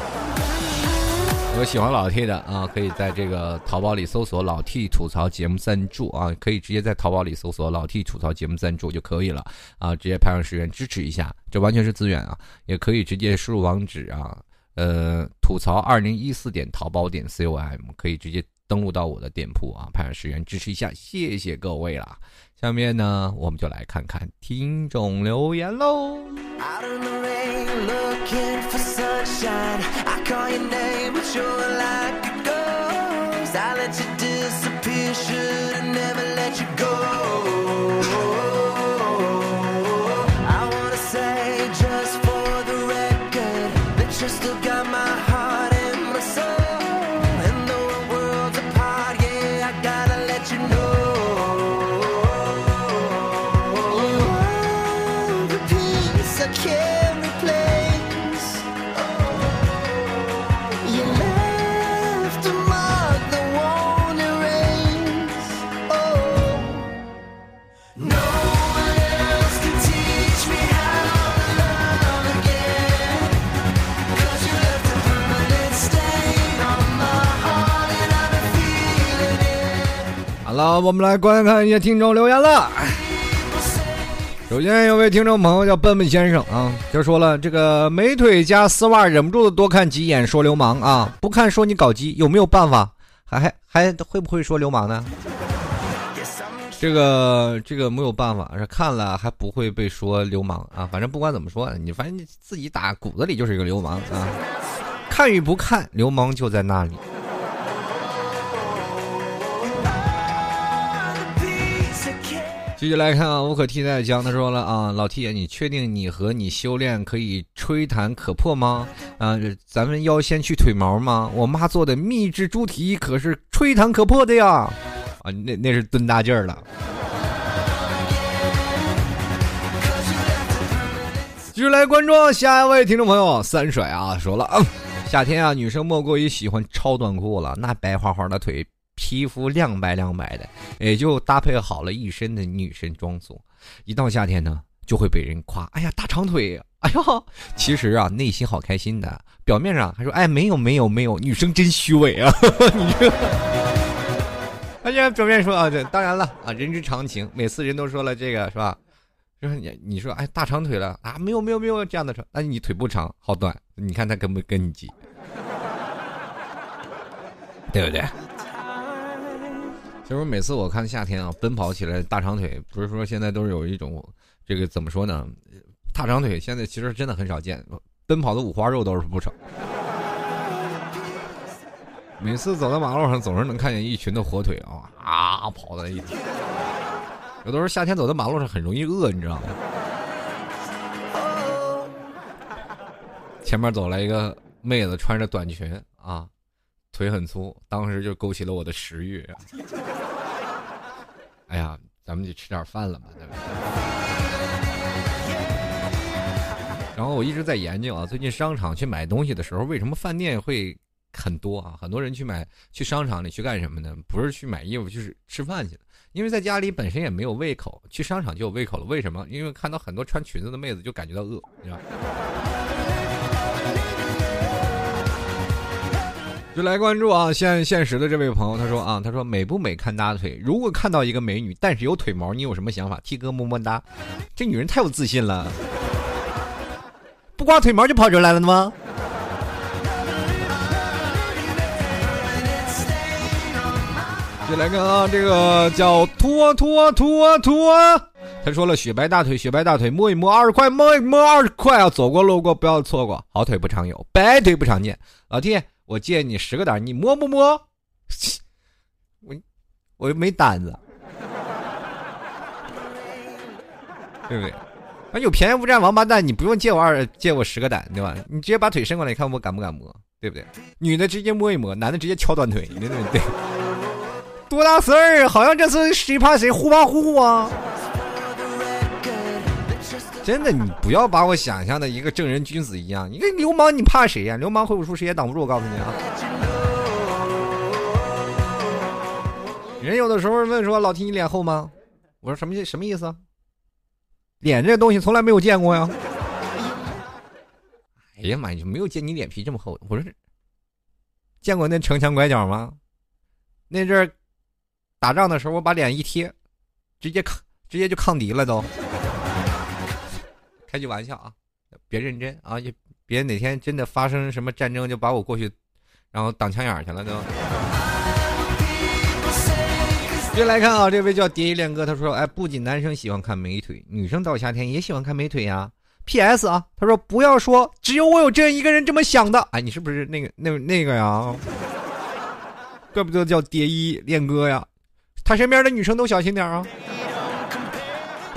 Speaker 1: 如果喜欢老 T 的啊，可以在这个淘宝里搜索“老 T 吐槽节目赞助”啊，可以直接在淘宝里搜索“老 T 吐槽节目赞助”就可以了啊，直接派上十元支持一下，这完全是资源啊，也可以直接输入网址啊，呃，吐槽二零一四点淘宝点 com，可以直接登录到我的店铺啊，派上十元支持一下，谢谢各位啦。下面呢，我们就来看看听众留言喽。好，我们来观看一下听众留言了。首先有位听众朋友叫笨笨先生啊，就说了这个美腿加丝袜，忍不住的多看几眼，说流氓啊，不看说你搞基，有没有办法？还还还会不会说流氓呢？这个这个没有办法，看了还不会被说流氓啊。反正不管怎么说，你反正你自己打骨子里就是一个流氓啊。看与不看，流氓就在那里。继续来看啊，无可替代江，他说了啊，老 T 你确定你和你修炼可以吹弹可破吗？啊，咱们要先去腿毛吗？我妈做的秘制猪蹄可是吹弹可破的呀！啊，那那是蹲大劲儿了。继续来关注下一位听众朋友三甩啊，说了啊，夏天啊，女生莫过于喜欢超短裤了，那白花花的腿。皮肤亮白亮白的，也就搭配好了一身的女神装束。一到夏天呢，就会被人夸：“哎呀，大长腿！”哎呦，其实啊，内心好开心的。表面上还说：“哎，没有没有没有，女生真虚伪啊！” 你这，而且表面说啊，这当然了啊，人之常情。每次人都说了这个是吧？就是你你说哎，大长腿了啊？没有没有没有这样的说，那你腿不长，好短。你看他跟不跟你急，对不对？就是每次我看夏天啊，奔跑起来大长腿，不是说现在都是有一种这个怎么说呢？大长腿现在其实真的很少见，奔跑的五花肉都是不少。每次走在马路上，总是能看见一群的火腿啊啊跑在一起。有的时候夏天走在马路上很容易饿，你知道吗？前面走来一个妹子，穿着短裙啊。腿很粗，当时就勾起了我的食欲。哎呀，咱们就吃点饭了吧，对吧？然后我一直在研究啊，最近商场去买东西的时候，为什么饭店会很多啊？很多人去买去商场里去干什么呢？不是去买衣服，就是吃饭去了。因为在家里本身也没有胃口，去商场就有胃口了。为什么？因为看到很多穿裙子的妹子就感觉到饿，你知道。就来关注啊！现现实的这位朋友，他说啊，他说美不美看大腿。如果看到一个美女，但是有腿毛，你有什么想法？T 哥么么哒。这女人太有自信了，不刮腿毛就跑出来了吗？就来看啊，这个叫拖拖拖拖，他说了雪白大腿，雪白大腿，摸一摸二十块，摸一摸二十块啊！走过路过不要错过，好腿不常有，白腿不常见。老弟，我借你十个胆，你摸不摸？我我又没胆子，对不对？啊，有便宜不占王八蛋，你不用借我二借我十个胆，对吧？你直接把腿伸过来，看我敢不敢摸，对不对？女的直接摸一摸，男的直接敲断腿，对不对？多大事儿啊？好像这是谁怕谁，互怕互护啊！真的，你不要把我想象的一个正人君子一样，一个流氓，你怕谁呀？流氓会武术，谁也挡不住。我告诉你啊！人有的时候问说：“老提你脸厚吗？”我说：“什么什么意思？”脸这东西从来没有见过呀！哎呀妈呀，就没有见你脸皮这么厚。我说，见过那城墙拐角吗？那阵打仗的时候，我把脸一贴，直接抗，直接就抗敌了都。开句玩笑啊，别认真啊，也别哪天真的发生什么战争，就把我过去，然后挡枪眼去了都。接来看啊，这位叫蝶衣恋歌，他说：“哎，不仅男生喜欢看美腿，女生到夏天也喜欢看美腿呀。”P.S. 啊，他说：“不要说只有我有这一个人这么想的。”哎，你是不是那个那那个呀？怪不得叫蝶衣恋歌呀，他身边的女生都小心点啊。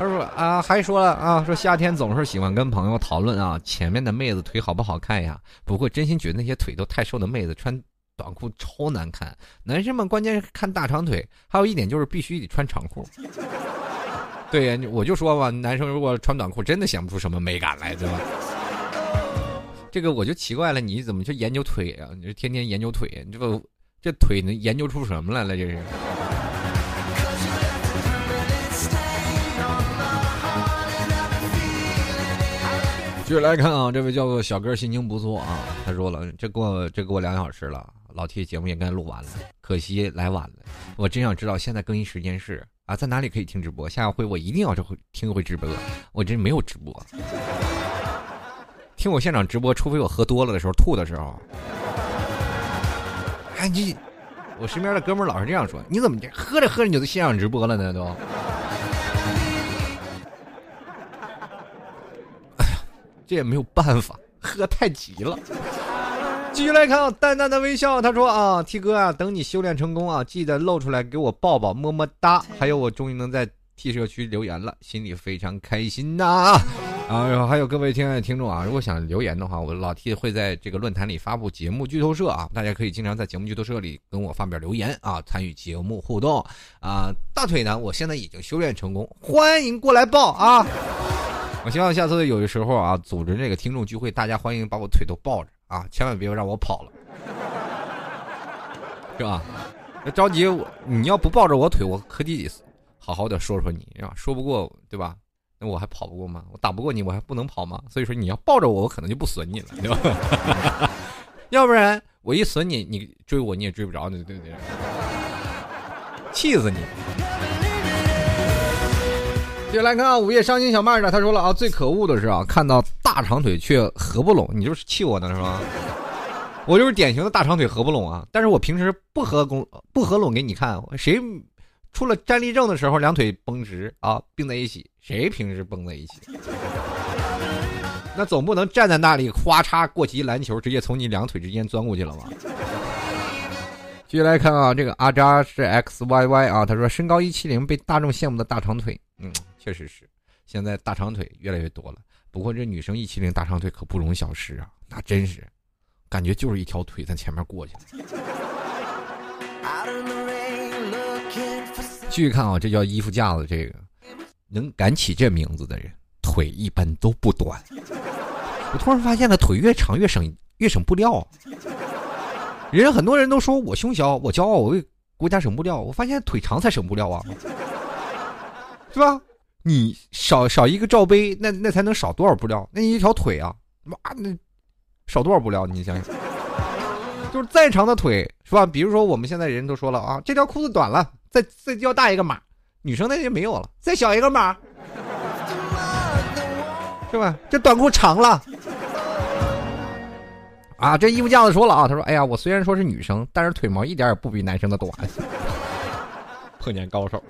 Speaker 1: 他说：“啊，还说了啊，说夏天总是喜欢跟朋友讨论啊，前面的妹子腿好不好看呀？不过真心觉得那些腿都太瘦的妹子穿。”短裤超难看，男生们关键是看大长腿，还有一点就是必须得穿长裤。对呀，我就说吧，男生如果穿短裤，真的显不出什么美感来，对吧？这个我就奇怪了，你怎么就研究腿啊？你这天天研究腿，你这个这腿能研究出什么来了？这是。继续来看啊，这位叫做小哥心情不错啊，他说了，这过这过两小时了。老 T 节目也该录完了，可惜来晚了。我真想知道现在更新时间是啊，在哪里可以听直播？下回我一定要这回听回直播。我真没有直播，听我现场直播，除非我喝多了的时候吐的时候。哎，你，我身边的哥们老是这样说，你怎么喝着喝着你就现场直播了呢？都。这也没有办法，喝太急了。继续来看，淡淡的微笑。他说：“啊，T 哥啊，等你修炼成功啊，记得露出来给我抱抱，么么哒。还有，我终于能在 T 社区留言了，心里非常开心呐。啊，还有各位亲爱的听众啊，如果想留言的话，我老 T 会在这个论坛里发布节目剧透社啊，大家可以经常在节目剧透社里跟我发表留言啊，参与节目互动啊。大腿呢，我现在已经修炼成功，欢迎过来抱啊。我希望下次有的时候啊，组织这个听众聚会，大家欢迎把我腿都抱着。”啊，千万别让我跑了，是吧？着急我，你要不抱着我腿，我可得好好的说说你，是吧？说不过，对吧？那我还跑不过吗？我打不过你，我还不能跑吗？所以说，你要抱着我，我可能就不损你了，对吧？要不然我一损你，你追我你也追不着，你对不对？气死你！接下来看啊，午夜伤心小妹呢，他说了啊，最可恶的是啊，看到大长腿却合不拢，你就是气我呢是吧？我就是典型的大长腿合不拢啊，但是我平时不合拱不合拢给你看，谁出了站立症的时候两腿绷直啊，并在一起，谁平时绷在一起？那总不能站在那里哗嚓过级篮球直接从你两腿之间钻过去了吧？继续来看啊，这个阿扎是 X Y Y 啊，他说身高一七零被大众羡慕的大长腿，嗯。确实是，现在大长腿越来越多了。不过这女生一七零大长腿可不容小视啊，那真是，感觉就是一条腿在前面过去了。继续看啊，这叫衣服架子，这个能敢起这名字的人，腿一般都不短。我突然发现了，腿越长越省越省布料。人很多人都说我胸小，我骄傲，我为国家省布料。我发现腿长才省布料啊，是吧？你少少一个罩杯，那那才能少多少布料？那一条腿啊，妈那少多少布料？你想想，就是再长的腿是吧？比如说我们现在人都说了啊，这条裤子短了，再再要大一个码，女生那就没有了，再小一个码，是吧？这短裤长了，啊，这衣服架子说了啊，他说，哎呀，我虽然说是女生，但是腿毛一点也不比男生的短。碰见高手。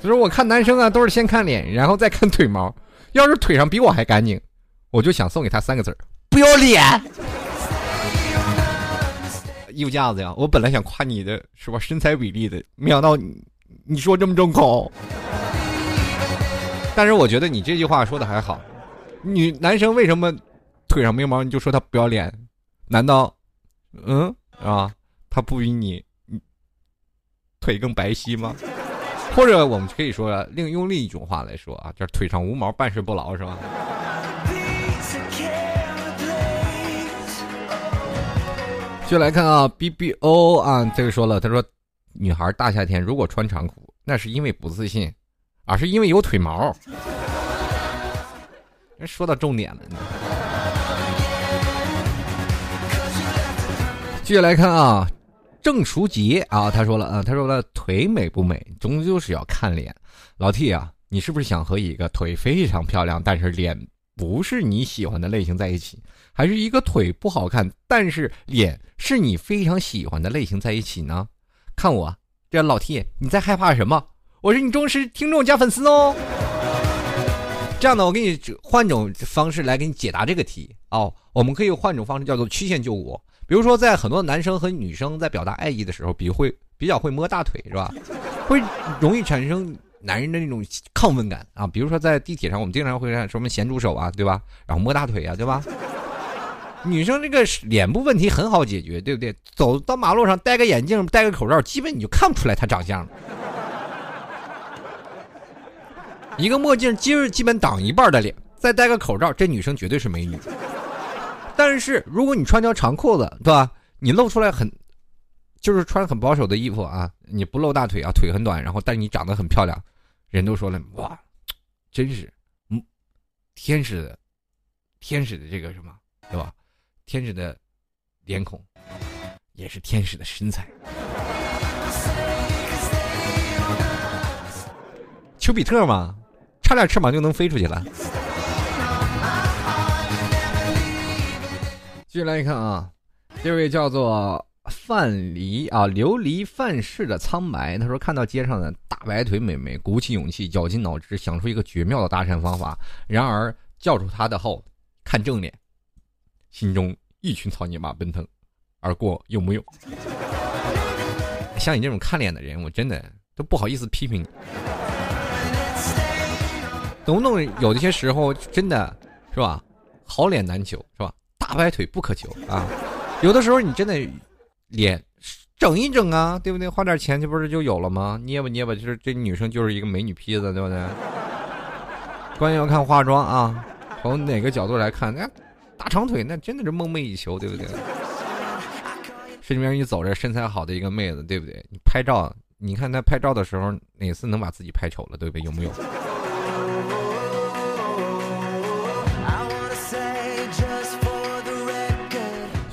Speaker 1: 就是我看男生啊，都是先看脸，然后再看腿毛。要是腿上比我还干净，我就想送给他三个字儿：不要脸。衣服架子呀，我本来想夸你的是吧，身材比例的，没想到你你说这么重口。但是我觉得你这句话说的还好，女男生为什么腿上没毛你就说他不要脸？难道，嗯啊，他不比你腿更白皙吗？或者我们可以说另用另一种话来说啊，就是腿上无毛办事不牢是吧？就来看啊，B B O 啊，这个说了，他说，女孩大夏天如果穿长裤，那是因为不自信。而是因为有腿毛。说到重点了。继续来看啊，郑淑杰啊，他说了啊，他说了，腿美不美，终究是要看脸。老 T 啊，你是不是想和一个腿非常漂亮，但是脸不是你喜欢的类型在一起，还是一个腿不好看，但是脸是你非常喜欢的类型在一起呢？看我这老 T，你在害怕什么？我是你忠实听众加粉丝哦。这样的，我给你换种方式来给你解答这个题哦。我们可以换种方式，叫做曲线救国。比如说，在很多男生和女生在表达爱意的时候，比会比较会摸大腿，是吧？会容易产生男人的那种亢奋感啊。比如说，在地铁上，我们经常会看什么咸猪手啊，对吧？然后摸大腿啊，对吧？女生这个脸部问题很好解决，对不对？走到马路上戴个眼镜，戴个口罩，基本你就看不出来她长相了。一个墨镜今儿基本挡一半的脸，再戴个口罩，这女生绝对是美女。但是如果你穿条长裤子，对吧？你露出来很，就是穿很保守的衣服啊，你不露大腿啊，腿很短，然后但你长得很漂亮，人都说了哇，真是，嗯，天使的，天使的这个什么，对吧？天使的脸孔，也是天使的身材。丘比特嘛？差点翅膀就能飞出去了。继续来看啊，这位叫做范蠡啊，琉璃范式的苍白。他说看到街上的大白腿美眉，鼓起勇气，绞尽脑汁想出一个绝妙的搭讪方法。然而叫住他的后，看正脸，心中一群草泥马奔腾而过，有木有？像你这种看脸的人，我真的都不好意思批评你。懂不懂？有一些时候真的是吧，好脸难求是吧？大白腿不可求啊！有的时候你真的脸整一整啊，对不对？花点钱这不是就有了吗？捏吧捏吧，就是这女生就是一个美女坯子，对不对？关键要看化妆啊，从哪个角度来看，那大长腿那真的是梦寐以求，对不对？身边一走着身材好的一个妹子，对不对？你拍照，你看她拍照的时候哪次能把自己拍丑了，对不对？有没有？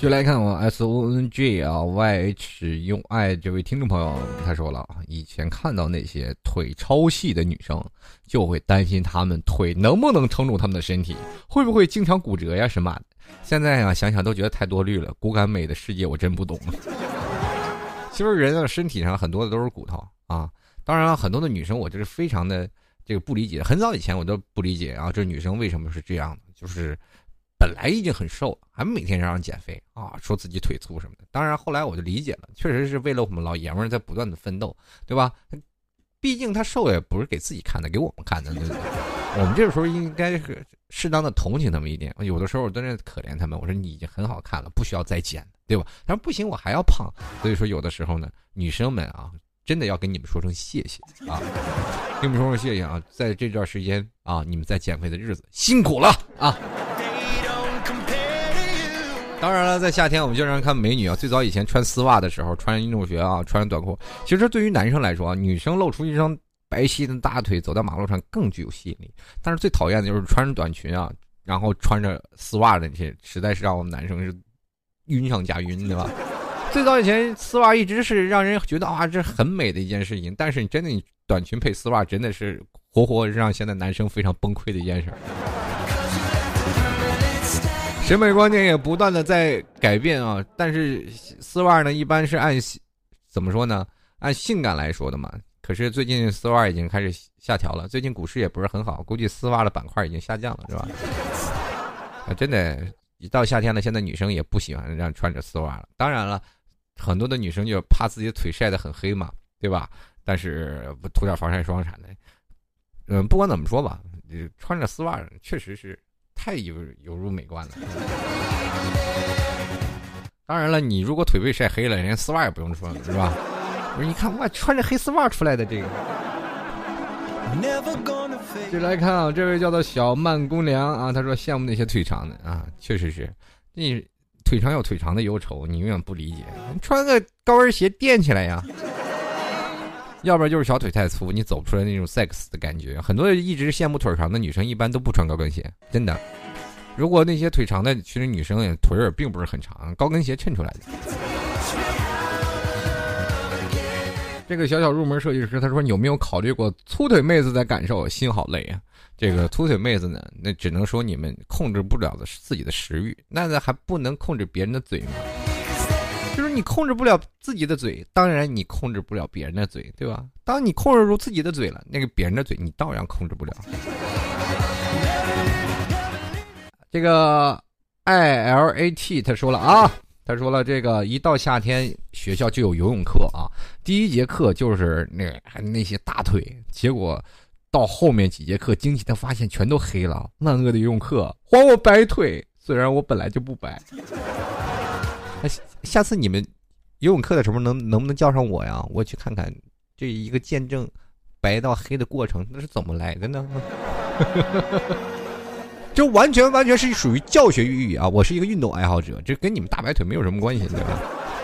Speaker 1: 就来看我 S O N G 啊 Y H 用爱这位听众朋友，他说了，以前看到那些腿超细的女生，就会担心她们腿能不能撑住她们的身体，会不会经常骨折呀什么。现在啊想想都觉得太多虑了，骨感美的世界我真不懂。其实人的身体上很多的都是骨头啊，当然，很多的女生我就是非常的这个不理解，很早以前我都不理解啊，这女生为什么是这样的，就是。本来已经很瘦了，还每天嚷嚷减肥啊，说自己腿粗什么的。当然后来我就理解了，确实是为了我们老爷们在不断的奋斗，对吧？毕竟他瘦也不是给自己看的，给我们看的，对不对？我们这个时候应该是适当的同情他们一点。有的时候我真的可怜他们，我说你已经很好看了，不需要再减，对吧？他说不行，我还要胖。所以说有的时候呢，女生们啊，真的要跟你们说声谢谢啊，跟你们说声谢谢啊，在这段时间啊，你们在减肥的日子辛苦了啊。当然了，在夏天我们经常看美女啊。最早以前穿丝袜的时候，穿运动鞋啊，穿短裤。其实对于男生来说啊，女生露出一双白皙的大腿走在马路上更具有吸引力。但是最讨厌的就是穿着短裙啊，然后穿着丝袜的那些，实在是让我们男生是晕上加晕，对吧？最早以前丝袜一直是让人觉得啊，这很美的一件事情。但是你真的你短裙配丝袜，真的是活活让现在男生非常崩溃的一件事。审美观念也不断的在改变啊，但是丝袜呢，一般是按怎么说呢？按性感来说的嘛。可是最近丝袜已经开始下调了，最近股市也不是很好，估计丝袜的板块已经下降了，是吧？啊，真的，一到夏天了，现在女生也不喜欢让穿着丝袜了。当然了，很多的女生就怕自己腿晒得很黑嘛，对吧？但是涂点防晒霜啥的，嗯，不管怎么说吧，穿着丝袜确实是太有有辱美观了。当然了，你如果腿被晒黑了，连丝袜也不用穿了，是吧？不是，你看我穿着黑丝袜出来的这个。就来看啊，这位叫做小曼姑娘啊，她说羡慕那些腿长的啊，确实是，你腿长有腿长的忧愁，你永远不理解。穿个高跟鞋垫起来呀，要不然就是小腿太粗，你走不出来那种 sex 的感觉。很多一直羡慕腿长的女生，一般都不穿高跟鞋，真的。如果那些腿长的其实女生也腿儿并不是很长，高跟鞋衬出来的。这个小小入门设计师他说：“你有没有考虑过粗腿妹子的感受？心好累啊！这个粗腿妹子呢，那只能说你们控制不了的是自己的食欲，那还不能控制别人的嘴吗？就是你控制不了自己的嘴，当然你控制不了别人的嘴，对吧？当你控制住自己的嘴了，那个别人的嘴你照样控制不了。这个 I L A T 他说了啊。”他说了：“这个一到夏天，学校就有游泳课啊。第一节课就是那那些大腿，结果到后面几节课，惊奇的发现全都黑了。万恶的游泳课，还我白腿！虽然我本来就不白。下次你们游泳课的时候，能能不能叫上我呀？我去看看这一个见证白到黑的过程，那是怎么来的呢？” 就完全完全是属于教学意义啊！我是一个运动爱好者，这跟你们大白腿没有什么关系，对吧？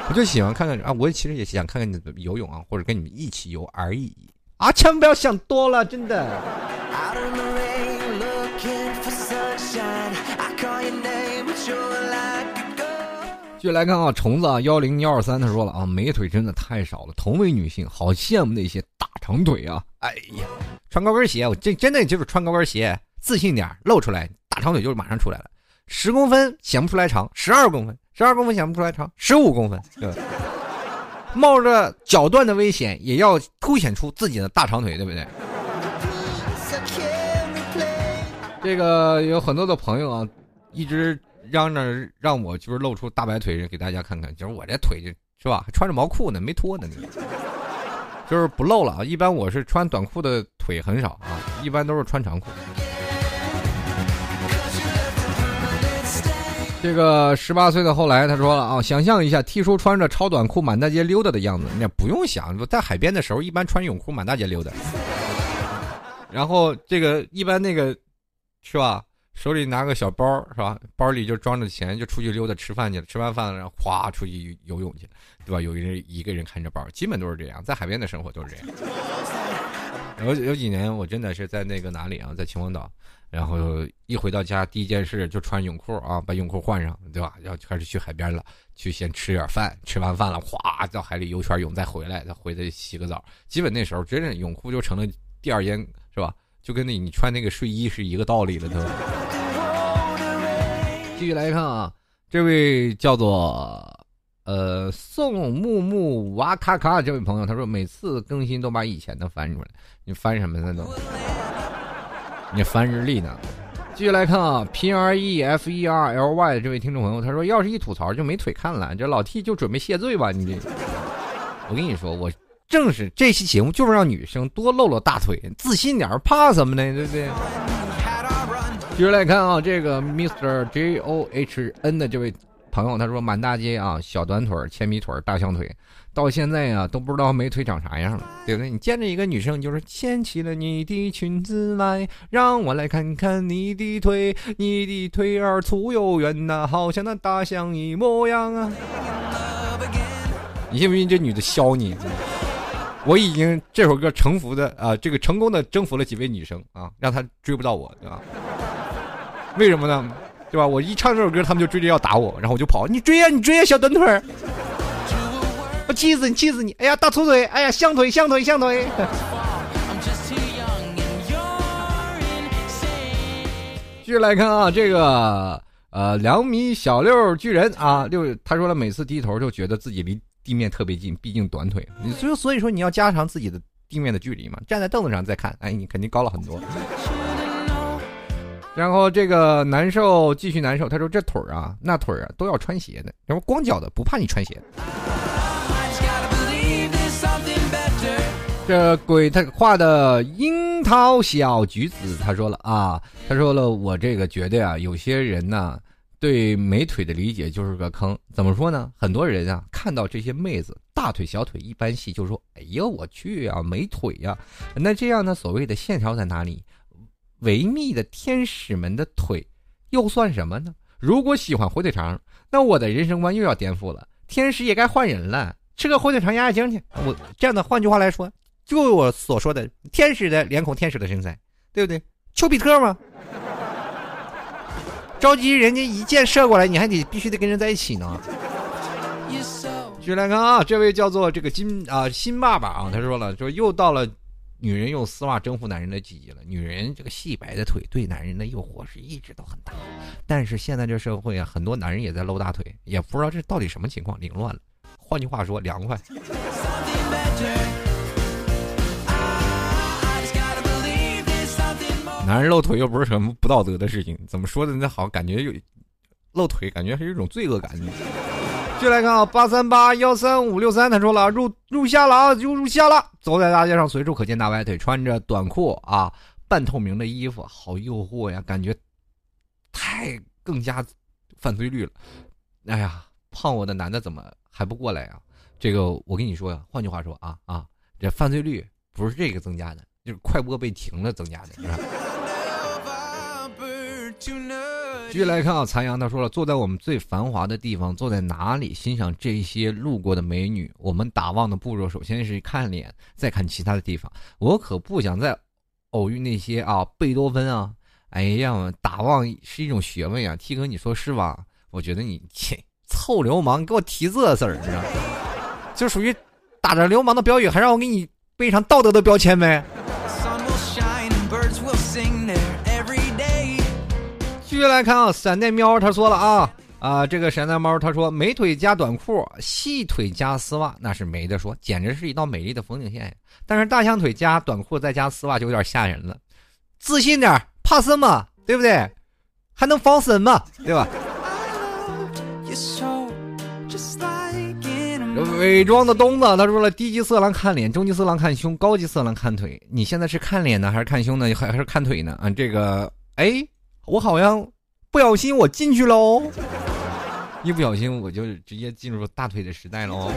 Speaker 1: 我就喜欢看看啊，我其实也想看看你的游泳啊，或者跟你们一起游而已啊！千万不要想多了，真的。继继续来看啊，虫子啊，幺零幺二三，他说了啊，美腿真的太少了，同为女性，好羡慕那些大长腿啊！哎呀，穿高跟鞋，我这真的就是穿高跟鞋，自信点，露出来。大长腿就马上出来了，十公分显不出来长，十二公分，十二公分显不出来长，十五公分，冒着脚断的危险，也要凸显出自己的大长腿，对不对？这个有很多的朋友啊，一直嚷着让我就是露出大白腿给大家看看，就是我这腿是吧，穿着毛裤呢，没脱呢，就是不露了啊。一般我是穿短裤的腿很少啊，一般都是穿长裤。这个十八岁的后来，他说了啊，想象一下 T 叔穿着超短裤满大街溜达的样子，那不用想，在海边的时候一般穿泳裤满大街溜达。然后这个一般那个是吧，手里拿个小包是吧，包里就装着钱，就出去溜达吃饭去了，吃完饭了然后哗出去游泳去了，对吧？有一人一个人看着包，基本都是这样，在海边的生活都是这样。有有几年我真的是在那个哪里啊，在秦皇岛。然后一回到家，第一件事就穿泳裤啊，把泳裤换上，对吧？要开始去海边了，去先吃点饭，吃完饭了，哗，到海里游圈泳，再回来，再回来洗个澡。基本那时候，真是泳裤就成了第二件，是吧？就跟你你穿那个睡衣是一个道理了，都。继续来看啊，这位叫做呃宋木木哇咔咔这位朋友，他说每次更新都把以前的翻出来，你翻什么呢都？你翻日历呢？继续来看啊，P R E F E R L Y 的这位听众朋友，他说：“要是一吐槽就没腿看了，这老 T 就准备谢罪吧？你这，我跟你说，我正是这期节目就是让女生多露露大腿，自信点，怕什么呢？对不对？”继续来看啊，这个 Mr J O H N 的这位朋友，他说：“满大街啊，小短腿、铅笔腿、大象腿。”到现在呀，都不知道美腿长啥样了，对不对？你见着一个女生，就是牵起了你的裙子来，让我来看看你的腿，你的腿儿粗又圆呐，好像那大象一模样啊！你信不信这女的削你？我已经这首歌征服的啊，这个成功的征服了几位女生啊，让她追不到我，对吧？为什么呢？对吧？我一唱这首歌，他们就追着要打我，然后我就跑，你追呀，你追呀，小短腿儿。我气死你，气死你！哎呀，大粗腿！哎呀，象腿，象腿，象腿！继续来看啊，这个呃，两米小六巨人啊，六他说了，每次低头就觉得自己离。地面特别近，毕竟短腿。你就所以说你要加长自己的地面的距离嘛。站在凳子上再看，哎，你肯定高了很多。然后这个难受继续难受，他说这腿儿啊，那腿儿啊都要穿鞋的，然后光脚的不怕你穿鞋。这鬼他画的樱桃小橘子，他说了啊，他说了，我这个觉得啊，有些人呢对美腿的理解就是个坑。怎么说呢？很多人啊看到这些妹子大腿小腿一般细，就说哎呀我去啊美腿呀。那这样呢，所谓的线条在哪里？维密的天使们的腿又算什么呢？如果喜欢火腿肠，那我的人生观又要颠覆了。天使也该换人了，吃个火腿肠压压惊去。我这样的，换句话来说。就我所说的天使的脸孔，天使的身材，对不对？丘比特吗？着急人家一箭射过来，你还得必须得跟人在一起呢。继续来看啊，这位叫做这个金啊新爸爸啊，他说了，说又到了女人用丝袜征服男人的季节了。女人这个细白的腿对男人的诱惑是一直都很大，但是现在这社会啊，很多男人也在露大腿，也不知道这到底什么情况，凌乱了。换句话说，凉快。男人露腿又不是什么不道德的事情，怎么说的？那好，感觉有露腿，感觉是一种罪恶感。就来看啊，八三八幺三五六三，他说了，入入夏了啊，就入夏了。走在大街上，随处可见大白腿，穿着短裤啊，半透明的衣服，好诱惑呀，感觉太更加犯罪率了。哎呀，胖我的男的怎么还不过来啊？这个我跟你说呀，换句话说啊啊，这犯罪率不是这个增加的，就是快播被停了增加的，是吧？继续来看啊，残阳他说了，坐在我们最繁华的地方，坐在哪里欣赏这些路过的美女？我们打望的步骤，首先是看脸，再看其他的地方。我可不想再偶遇那些啊贝多芬啊！哎呀，打望是一种学问呀，T 哥你说是吧？我觉得你切臭流氓，给我提这事儿，你知道？就属于打着流氓的标语，还让我给你背上道德的标签呗？续来看啊，闪电喵他说了啊啊，这个闪电猫他说美腿加短裤，细腿加丝袜，那是没得说，简直是一道美丽的风景线呀。但是大象腿加短裤再加丝袜就有点吓人了。自信点，怕什么？对不对？还能防身嘛？对吧？伪装的东子他说了，低级色狼看脸，中级色狼看胸，高级色狼看腿。你现在是看脸呢，还是看胸呢？还还是看腿呢？啊，这个哎。我好像不小心我进去喽，一不小心我就直接进入大腿的时代喽。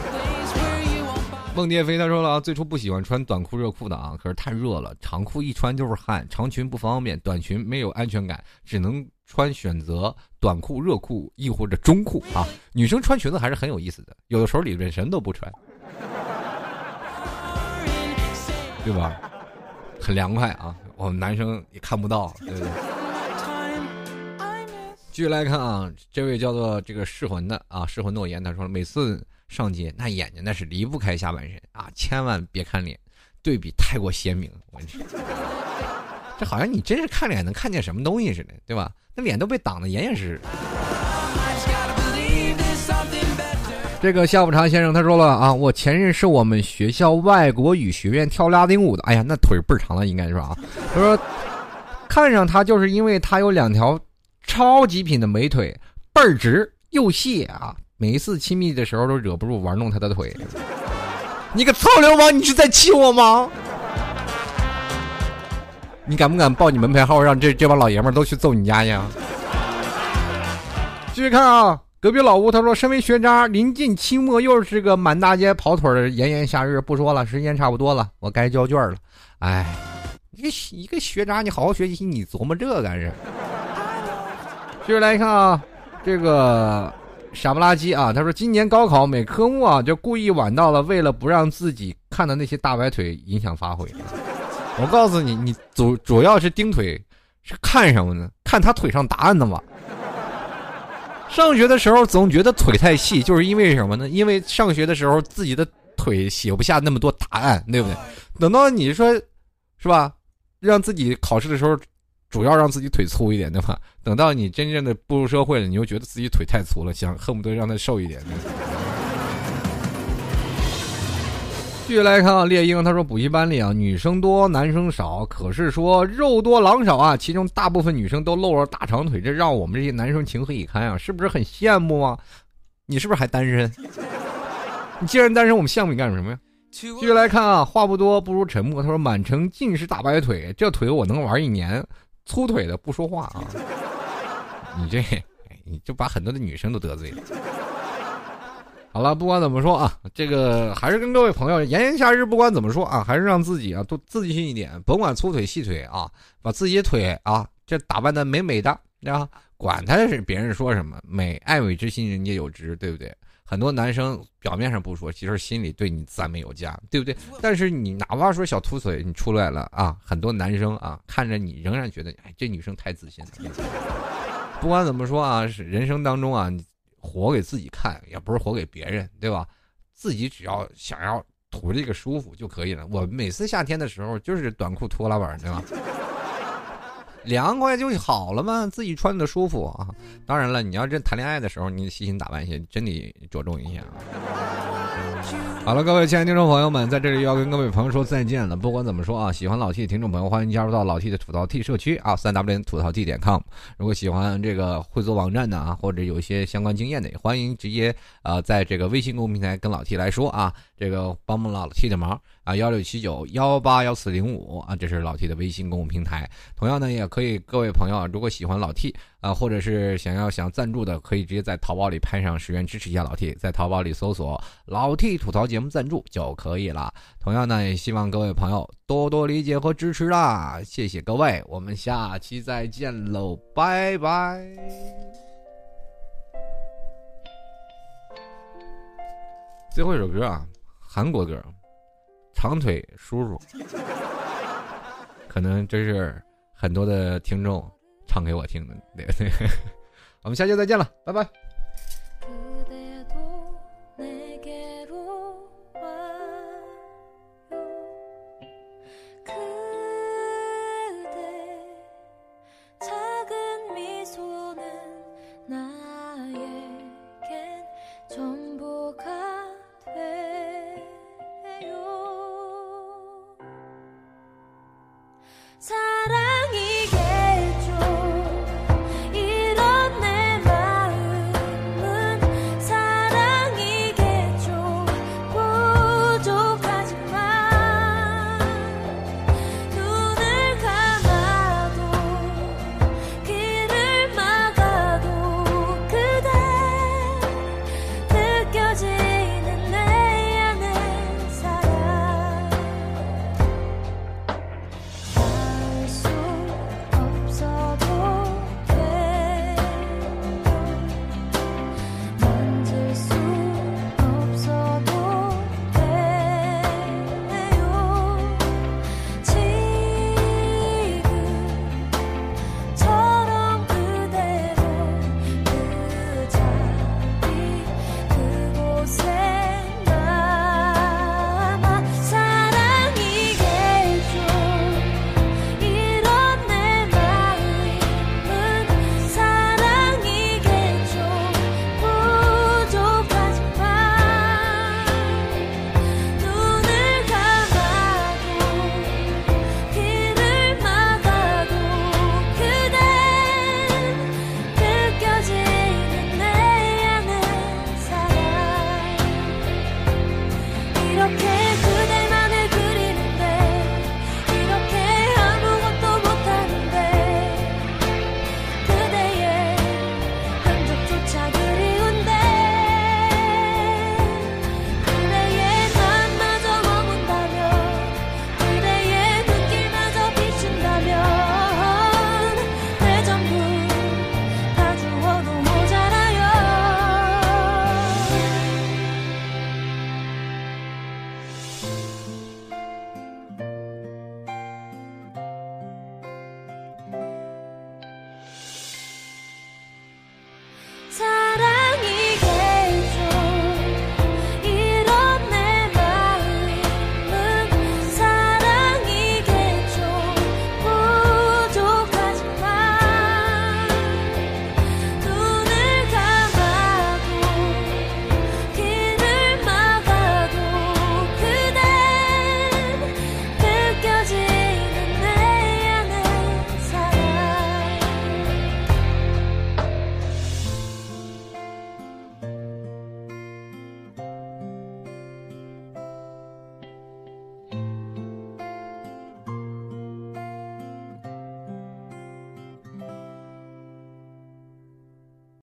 Speaker 1: 梦蝶飞他说了啊，最初不喜欢穿短裤热裤的啊，可是太热了，长裤一穿就是汗，长裙不方便，短裙没有安全感，只能穿选择短裤、热裤亦或者中裤啊。女生穿裙子还是很有意思的，有的时候里边什么都不穿，对吧？很凉快啊，我们男生也看不到，对不对？继续来看啊，这位叫做这个噬魂的啊，噬魂诺言，他说每次上街那眼睛那是离不开下半身啊，千万别看脸，对比太过鲜明。我去，这好像你真是看脸能看见什么东西似的，对吧？那脸都被挡得严严实实。这个下午茶先生他说了啊，我前任是我们学校外国语学院跳拉丁舞的，哎呀，那腿倍儿长了，应该是吧？他说看上他就是因为他有两条。超极品的美腿，倍儿直又细啊！每一次亲密的时候都忍不住玩弄他的腿。你个臭流氓，你是在气我吗？你敢不敢报你门牌号，让这这帮老爷们都去揍你家呀？继续看啊，隔壁老吴他说：“身为学渣，临近期末，又是个满大街跑腿的炎炎夏日。不说了，时间差不多了，我该交卷了。哎，一个一个学渣，你好好学习，你琢磨这干啥？”接着来看啊，这个傻不拉几啊，他说今年高考每科目啊就故意晚到了，为了不让自己看的那些大白腿影响发挥。我告诉你，你主主要是盯腿，是看什么呢？看他腿上答案的嘛。上学的时候总觉得腿太细，就是因为什么呢？因为上学的时候自己的腿写不下那么多答案，对不对？等到你说，是吧？让自己考试的时候。主要让自己腿粗一点，对吧？等到你真正的步入社会了，你又觉得自己腿太粗了，想恨不得让它瘦一点。继续来看啊，猎鹰他说补习班里啊女生多男生少，可是说肉多狼少啊，其中大部分女生都露着大长腿，这让我们这些男生情何以堪啊？是不是很羡慕啊？你是不是还单身？你 既然单身，我们羡慕你干什么呀？继续来看啊，话不多不如沉默。他说满城尽是大白腿，这腿我能玩一年。粗腿的不说话啊，你这你就把很多的女生都得罪了。好了，不管怎么说啊，这个还是跟各位朋友，炎炎夏日不管怎么说啊，还是让自己啊多自信一点，甭管粗腿细腿啊，把自己的腿啊这打扮的美美的啊，管他是别人说什么，美爱美之心人皆有之，对不对？很多男生表面上不说，其实心里对你赞美有加，对不对？但是你哪怕说小秃嘴你出来了啊，很多男生啊看着你仍然觉得，哎，这女生太自信了。不管怎么说啊，是人生当中啊。活给自己看，也不是活给别人，对吧？自己只要想要图这个舒服就可以了。我每次夏天的时候就是短裤拖拉板，对吧？凉快就好了嘛，自己穿的舒服啊。当然了，你要真谈恋爱的时候，你细心打扮一些，真得着重一下啊。好了，各位亲爱的听众朋友们，在这里要跟各位朋友说再见了。不管怎么说啊，喜欢老 T 的听众朋友，欢迎加入到老 T 的吐槽 T 社区啊，三 W 吐槽 T 点 com。如果喜欢这个会做网站的啊，或者有一些相关经验的，也欢迎直接啊，在这个微信公众平台跟老 T 来说啊，这个帮帮老 T 的忙。啊，幺六七九幺八幺四零五啊，这是老 T 的微信公众平台。同样呢，也可以各位朋友，如果喜欢老 T 啊，或者是想要想赞助的，可以直接在淘宝里拍上十元支持一下老 T，在淘宝里搜索“老 T 吐槽节目赞助”就可以了。同样呢，也希望各位朋友多多理解和支持啦，谢谢各位，我们下期再见喽，拜拜。最后一首歌啊，韩国歌。长腿叔叔，可能这是很多的听众唱给我听的。对对，我们下期再见了，拜拜。